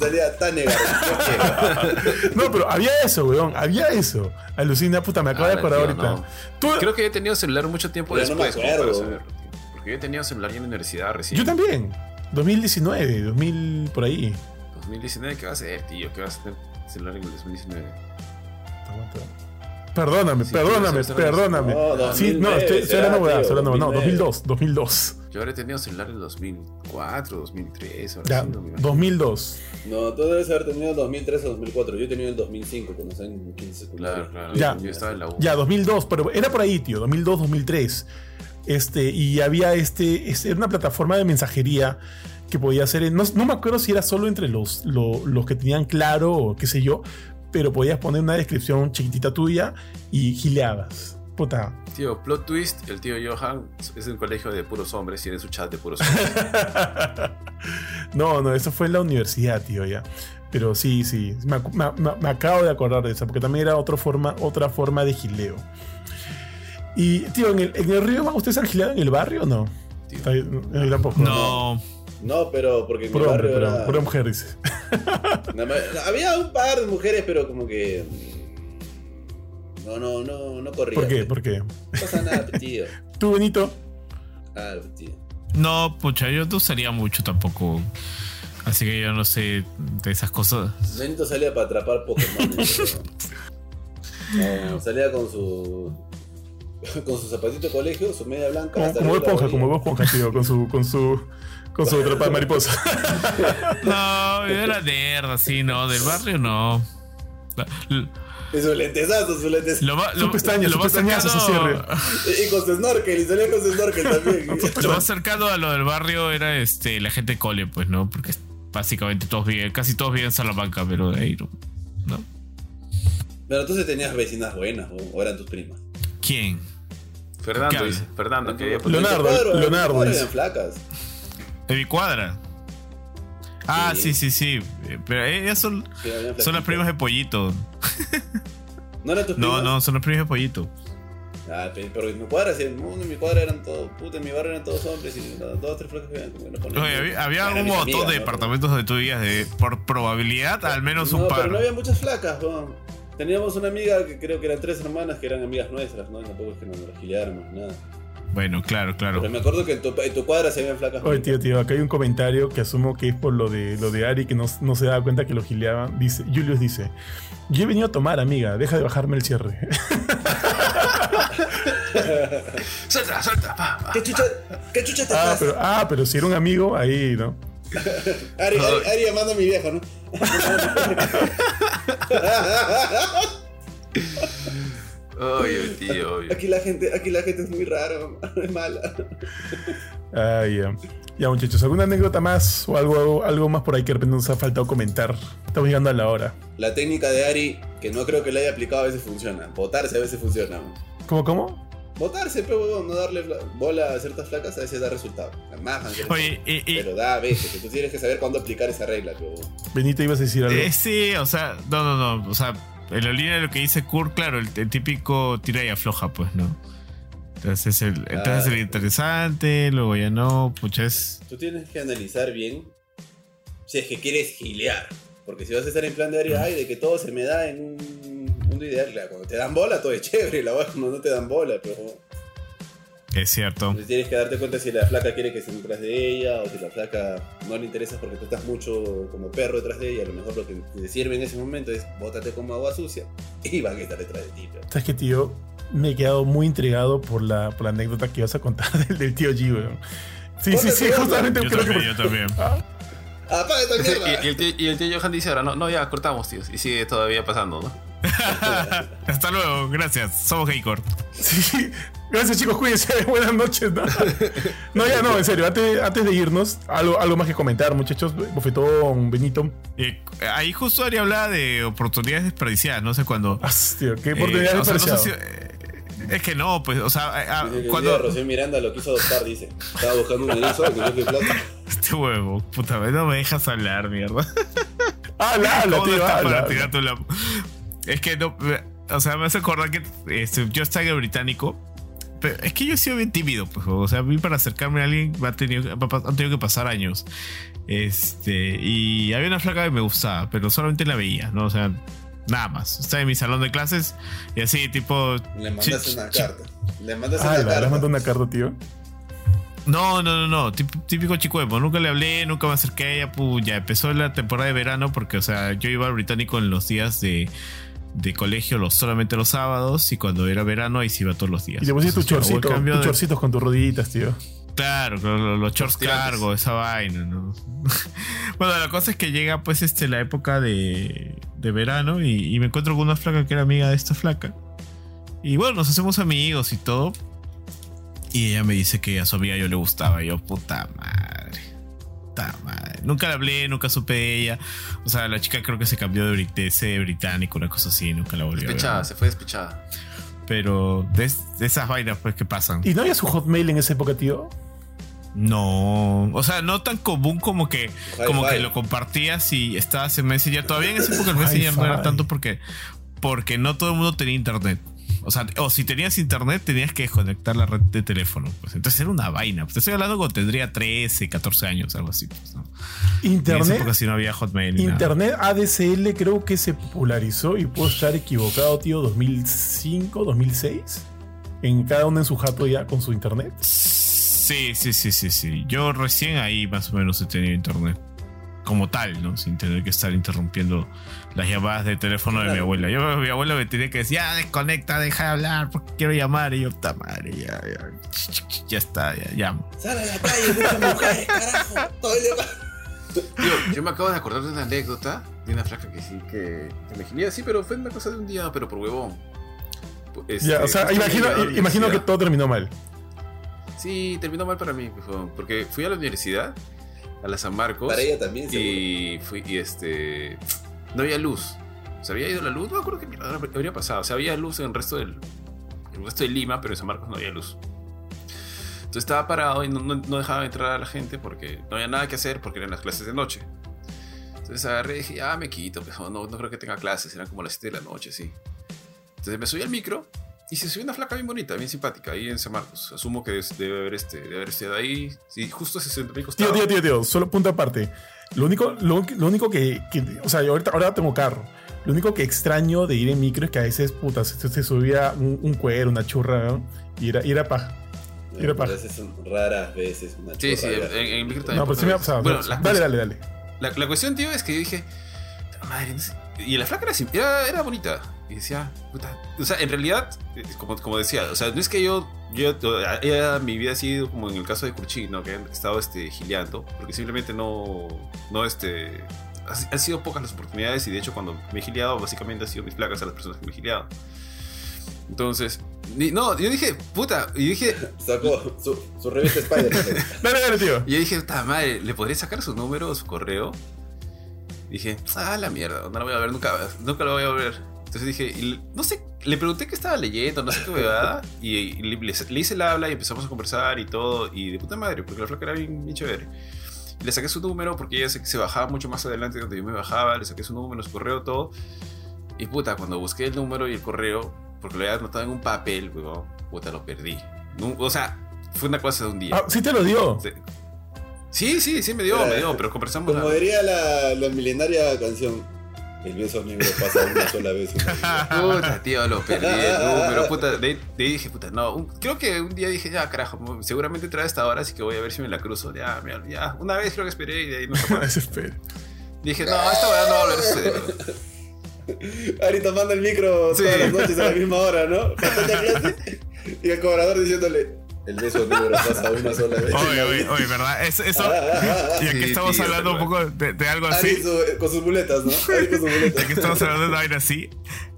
Salía tan. No, pero había eso, weón. Había eso. Alucina, puta, me acabo de Ah, acordar ahorita. no. Tú- Creo que he tenido celular mucho tiempo Pero no me después. como para acuerdo. Porque yo he tenido celular ya en la universidad recién. yo también. 2019, 2000 por ahí. 2019, ¿qué va a ser, tío? ¿Qué vas a tener celular en el 2019? Aguanta. Perdóname, Sí, perdóname, perdóname. No, sí, no, 2009 estoy, hablando será, huevadas, tío, estoy hablando- no, 2009. 2002, 2002. Yo habré tenido celular en 2004, 2003. ahora Ya, sí, no me imagino. 2002. No, tú debes haber tenido el 2003 o 2004. Yo he tenido el 2005, cuando estaba en 15 secundaria. Claro, claro. Ya. Yo estaba en la U. Ya, 2002, pero era por ahí, tío, 2002, 2003. Este, y había este, este, era una plataforma de mensajería que podía hacer, no, no me acuerdo si era solo entre los, lo- los que tenían claro o qué sé yo, pero podías poner una descripción chiquitita tuya y gileabas. Puta. Tío, plot twist, el tío Johan es un colegio de puros hombres y tiene su chat de puros hombres. no, no, eso fue en la universidad, tío, ya. Pero sí, sí, me, acabo de acordar de eso, porque también era otra forma, otra forma de gileo. Y, tío, ¿en el, en el río ustedes han gileado en el barrio o no? Tío. Tampoco. No, No, pero porque en mi Puro hombre, barrio pero era- pura mujer, dice. Nada más- Había un par de mujeres, pero como que. No, no, no, no corría. ¿Por qué? ¿Por qué? No pasa nada, tío. ¿Tú, Benito? Ah, tío. no, pucha, yo no usaría mucho tampoco. Así que yo no sé de esas cosas. Benito salía para atrapar Pokémon. No, salía con su. Con su zapatito de colegio, su media blanca. Como, como Esponja, como Esponja, tío, con su, con su, con su atrapada mariposa. No, yo era nerd, así, no, del barrio no. La- l- Y su lentesazo, su lentesazo. Lo, Su lo- pestaña, lo su más cercano- Y con su snorkel, y salía con su snorkel también. Lo más cercano a lo del barrio era este la gente de cole, pues, ¿no? Porque básicamente todos viven, casi todos viven en Salamanca, pero de ahí no. ¿no? Pero entonces tenías vecinas buenas, ¿o eran tus primas. ¿Quién? Fernando ¿Qué dice? Fernando, que Leonardo, Leonardo eran flacas. ¿De mi cuadra? Ah, Sí. sí, sí, sí. Pero ellas son, Sí, son las primas de pollito. ¿No eran tus No, primas? no, son las primas de pollito. Ah, pe- pero en mi cuadra, sí, en en mi cuadra eran todos, puta, en mi barrio eran todos hombres y las dos, tres flacas no Oye, había, un montón amigas, de ¿no? departamentos donde tú vivías de, por probabilidad, al menos No, un par. pero no había muchas flacas. Teníamos una amiga que creo que eran tres hermanas que eran amigas nuestras, ¿no? Y tampoco es que nos las nada. Bueno, claro, claro. Pero me acuerdo que en tu, en tu cuadra se habían flacas. Oye, tío, tío, acá hay un comentario que asumo que es por lo de lo de Ari, que no, no se da cuenta que lo gileaban. Dice, Julius dice, yo he venido a tomar, amiga, deja de bajarme el cierre. ¡Suelta, suelta! pa, pa. ¿Qué chucha, qué chucha te ah, pasa? pero, ah, pero si era un amigo, ahí, ¿no? Ari, Ari, Ari llamando a mi viejo, ¿no? Oye, tío, aquí la gente, aquí la gente es muy rara, es mala. Ah, ya. Ya, muchachos, ¿alguna anécdota más o algo, algo, más por ahí que de repente nos ha faltado comentar? Estamos llegando a la hora. La técnica de Ari, que no creo que la haya aplicado, a veces funciona. Votarse a veces funciona. ¿Cómo, cómo? Votarse, pero no darle bola a ciertas flacas a veces da resultado. Oye, y, y- Pero da a veces, que tú tienes que saber cuándo aplicar esa regla, pero Benito, ibas a decir algo. eh, sí, o sea, no, no, no. O sea, en la línea de lo que dice Kurt, claro, el, el típico tira y afloja, pues, ¿no? Entonces el, entonces el interesante, luego ya no, pucha, es. tú tienes que analizar bien si es que quieres gilear. Porque si vas a estar en plan de Ari, ay, de que todo se me da en un mundo ideal, claro, cuando te dan bola todo es chévere, la verdad cuando no te dan bola, pero Es cierto. Entonces tienes que darte cuenta si la flaca quiere que estés detrás de ella o si la flaca no le interesa porque tú estás mucho como perro detrás de ella. A lo mejor lo que te sirve en ese momento es bótate como agua sucia y van a estar detrás de ti. pero- ¿Sabes qué, tío? Me he quedado muy intrigado por la, por la anécdota que ibas a contar del, del tío G, weón. Sí, sí, sí, justamente Yo creo también, que. yo también. Ah, ¡Apaga esta Y, el tío, y el tío Johan dice ahora, no, no, ya cortamos, tío. Y sigue todavía pasando, ¿no? Hasta luego, gracias. Somos Gaycord. Sí. Gracias chicos, cuídense, buenas noches. No, No, ya no, en serio, antes, antes de irnos, algo, algo más que comentar, muchachos. Bofetón, Benito. Eh, ahí justo Ari hablaba de oportunidades desperdiciadas, no sé cuándo. Ah, tío, ¿Qué oportunidades Eh, o sea, no sé desperdiciadas? si- eh, es que no, pues, o sea, eh, ah, Dice que cuando. el día Rocío Miranda lo quiso adoptar, dice. Estaba buscando un erizo que que plata. Este huevo, puta, no me dejas hablar, mierda. Habla, habla, ¿Cómo no tío, habla, habla. Es que no. O sea, me hace acordar que este, yo estaba en el británico. Pero es que yo he sido bien tímido, pues. O sea, a mí para acercarme a alguien me ha tenido, han tenido que pasar años. Este. Y había una flaca que me gustaba, pero solamente la veía, ¿no? O sea, nada más. Estaba en mi salón de clases y así, tipo. Le mandaste chi- una carta. Le mandaste Ah, una la, le carta. mandó una carta, tío. No, no, no, no. Típico chico emo. Nunca le hablé, nunca me acerqué a ella. pu, ya empezó la temporada de verano porque, o sea, yo iba al británico en los días de, de colegio, los, solamente los sábados. Y cuando era verano, ahí sí iba todos los días. Y le pusiste tus hubo el chorcitos, de- con tus rodillitas, tío. Claro, con los, los shorts tirantes. cargo, esa vaina, ¿no? bueno, la cosa es que llega pues este la época de, de verano y, y me encuentro con una flaca que era amiga de esta flaca. Y bueno, nos hacemos amigos y todo. Y ella me dice que a su amiga yo le gustaba. Y yo, puta madre. Puta madre. Nunca la hablé, nunca supe de ella. O sea, la chica creo que se cambió de, brit- de ese británico, una cosa así. Nunca la volví a ver. Despechada, se fue despechada. Pero de, es- de esas vainas pues que pasan. ¿Y no había su hotmail en esa época, tío? No, o sea, no tan común como que como que lo compartías y estabas en Messenger. Todavía en esa época el Messenger no era tanto porque porque no todo el mundo tenía internet. O sea, o si tenías internet tenías que desconectar la red de teléfono. Pues entonces era una vaina. Te estoy hablando cuando tendría 13, 14 años, algo así. Pues, Internet. época sí no había Hotmail. ni nada. Internet ADSL creo que se popularizó y puedo estar equivocado, tío, 2005, 2006. En cada uno en su jato ya con su internet. Sí, sí, sí, sí, sí. Yo recién ahí más o menos he tenido internet. Como tal, ¿no? Sin tener que estar interrumpiendo las llamadas de teléfono de mi abuela. Yo, mi abuela me tenía que decir, ya desconecta, deja de hablar, porque quiero llamar. Y yo, puta madre, ya, ya, ya está, ya llamo. Sal a la calle, muchas mujeres, carajo. Todo el día- Tío, yo me acabo de acordar de una anécdota de una flaca que sí, que, que me sí, pero fue una cosa de un día, pero por huevón. Este, ya, o sea, justo imagino, imagino que todo terminó mal. Sí, terminó mal para mí, por favor, porque fui a la universidad, a la San Marcos, Para ella también, seguro. y fui, y este, no había luz. Se había ido la luz, no me acuerdo qué mierda habría pasado. O sea, había luz en el resto del, el resto de Lima, pero en San Marcos no había luz. Entonces estaba parado y no, no, no dejaba entrar a la gente porque no había nada que hacer porque eran las clases de noche. Entonces agarré y dije, ah, me quito, pues, no, no creo que tenga clases, eran como las 7 de la noche, sí. Entonces me subí al micro y se subió una flaca bien bonita, bien simpática, ahí en San Marcos. Asumo que es- debe haber, este, debe haber estado ahí. Sí, justo se sentó a mi Tío, tío, tío, tío, solo punto aparte. Lo único, lo, lo único que, que- O sea, yo ahorita, ahora tengo carro. Lo único que extraño de ir en micro es que a veces, puta, se, se subía un, un cuero, una churra, ¿no? Y era, y era paja. Era paja. esas son raras veces. Una Sí, sí, en, en micro también. No, pero sí me ha pasado. Bueno, dale, dale, dale. La, la cuestión, tío, es que yo dije, "Puta madre, no sé". Y la flaca era, era, era bonita. Y decía, puta. O sea, en realidad, eh, como, como decía, o sea, no es que yo, yo, ella, mi vida ha sido como en el caso de Curchi, ¿no? Que han estado este, gileando, porque simplemente no, no, este. ha- Han sido pocas las oportunidades y de hecho cuando me he gileado básicamente han sido mis placas a las personas que me he gileado. Entonces, ni- no, yo dije, puta, y dije, Sacó su, su revista Spider-Man. Dale, dale, tío. y yo dije, puta madre, ¿le podría sacar su número o su correo? Dije, ah, la mierda, no la voy a ver nunca, nunca la voy a ver. Entonces dije, y no sé, le pregunté qué estaba leyendo, no sé qué huevada, y, y le, hice el habla y empezamos a conversar y todo, y de puta madre, porque la flaca era bien, bien chévere. Le saqué su número porque ella se, se bajaba mucho más adelante de donde yo me bajaba, le saqué su número, su correo, todo. Y puta, cuando busqué el número y el correo, porque lo había anotado en un papel, huevón, puta, lo perdí. No- o sea, fue una cosa de un día. Ah, sí te lo dio. Sí. Sí, sí, sí me dio, Era- me dio, pero conversamos. Como la- diría la, la milenaria canción, el beso negro pasa una sola vez. en la vida". Puta, tío, lo perdí el número, puta. De, de ahí dije, puta, no. un- creo que un día dije, ya, carajo, seguramente trae esta hora, así que voy a ver si me la cruzo. Ya, mira, ya. Una vez creo que esperé y de ahí no. Dije, no, esta hora no va a volver a suceder. Ari tomando el micro Sí. todas las noches a la misma hora, ¿no? Clase. Y el cobrador diciéndole, el beso negro pasa una sola vez. Oye, oye, vida". oye, ¿verdad? Es- eso, Ah, ah, ah, ya que Sí, estamos tío, hablando un poco de, de algo así. Ari su- con sus muletas, ¿no? Ari con sus muletas. Ya que estamos hablando de una vaina así,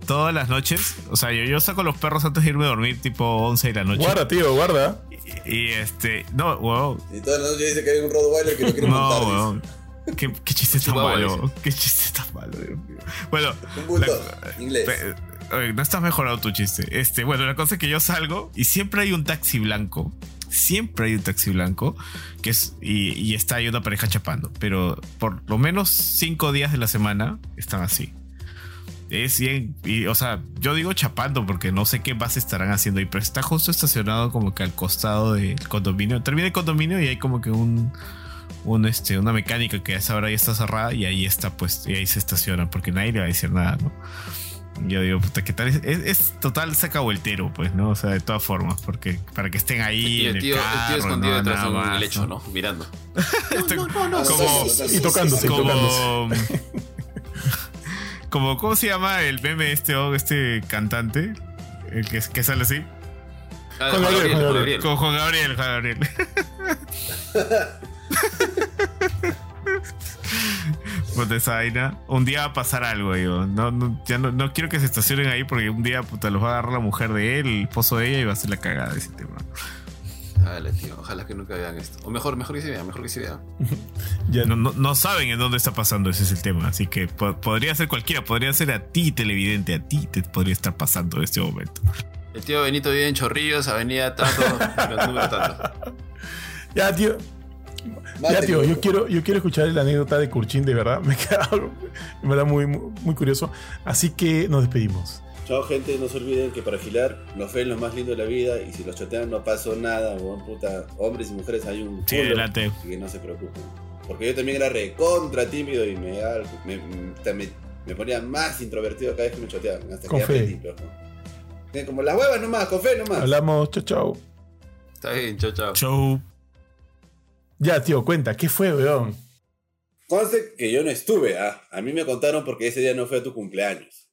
todas las noches, o sea, yo, yo saco los perros antes de irme a dormir, tipo 11 de la noche. Guarda, tío, guarda. Y, y, este, no, weón. Y todas las noches dice que hay un Rottweiler que lo quiere No, montar. weón. ¿Qué, qué chiste tan malo. Qué chiste tan malo, Dios mío. Bueno, Un bulldog, la- inglés. Pe- no estás mejorado tu chiste. Este, bueno, la cosa es que yo salgo y siempre hay un taxi blanco. Siempre hay un taxi blanco que es y, está ahí una pareja chapando. Pero por lo menos cinco días de la semana están así. Es bien, y, o sea, yo digo chapando porque no sé qué base estarán haciendo ahí, pero está justo estacionado como que al costado del condominio. Termina el condominio y hay como que un, un este, una mecánica que a esa ya está cerrada y ahí está pues, y ahí se estaciona porque nadie le va a decir nada. Yo digo, puta, ¿qué tal? Es, es- es total saca vueltero, pues, ¿no? O sea, de todas formas, porque para que estén ahí. Y en el tío, el carro, tío escondido no, detrás de un más, lecho, ¿no? Mirando. Este- Ah, como- sí, sí, sí, y tocándose, sí, sí. como, como, ¿cómo se llama el meme este, oh, este cantante? El que, que sale así. Ah, Juan Gabriel, Juan Gabriel. Con Juan Gabriel, Juan Gabriel. Puta esa vaina. Un día va a pasar algo, digo. No, no, ya no, no quiero que se estacionen ahí porque un día puta, los va a agarrar la mujer de él, el esposo de ella y va a ser la cagada de ese tema. Dale, tío. Ojalá que nunca vean esto. O mejor, mejor que se vean, mejor que se vean. Ya No, no, no saben en dónde está pasando, ese es el tema. Así que po- podría ser cualquiera, podría ser a ti, televidente, a ti te podría estar pasando en este momento. El tío Benito vive en Chorrillos, avenida tanto, número tanto. Ya, tío. Ya, tío, yo quiero, yo quiero escuchar la anécdota de Kurchin, de verdad. Me queda me da muy, muy, curioso. Así que nos despedimos. Chao gente, no se olviden que para gilar los ven lo más lindo de la vida y si los chotean no pasó nada, weón, puta. Hombres y mujeres hay un Sí, culo, adelante. así que no se preocupen. Porque yo también era recontra tímido y me, me, me, me- me ponía más introvertido cada vez que me choteaban. Hasta Con que fe. aprendí, ¿no? Como las huevas nomás, con fe nomás. Hablamos, chao, chao. Está bien, chao, chao. Show. Ya, tío, cuenta, ¿qué fue, weón? Conste que yo no estuve, ah. A mí me contaron porque ese día no fue a tu cumpleaños.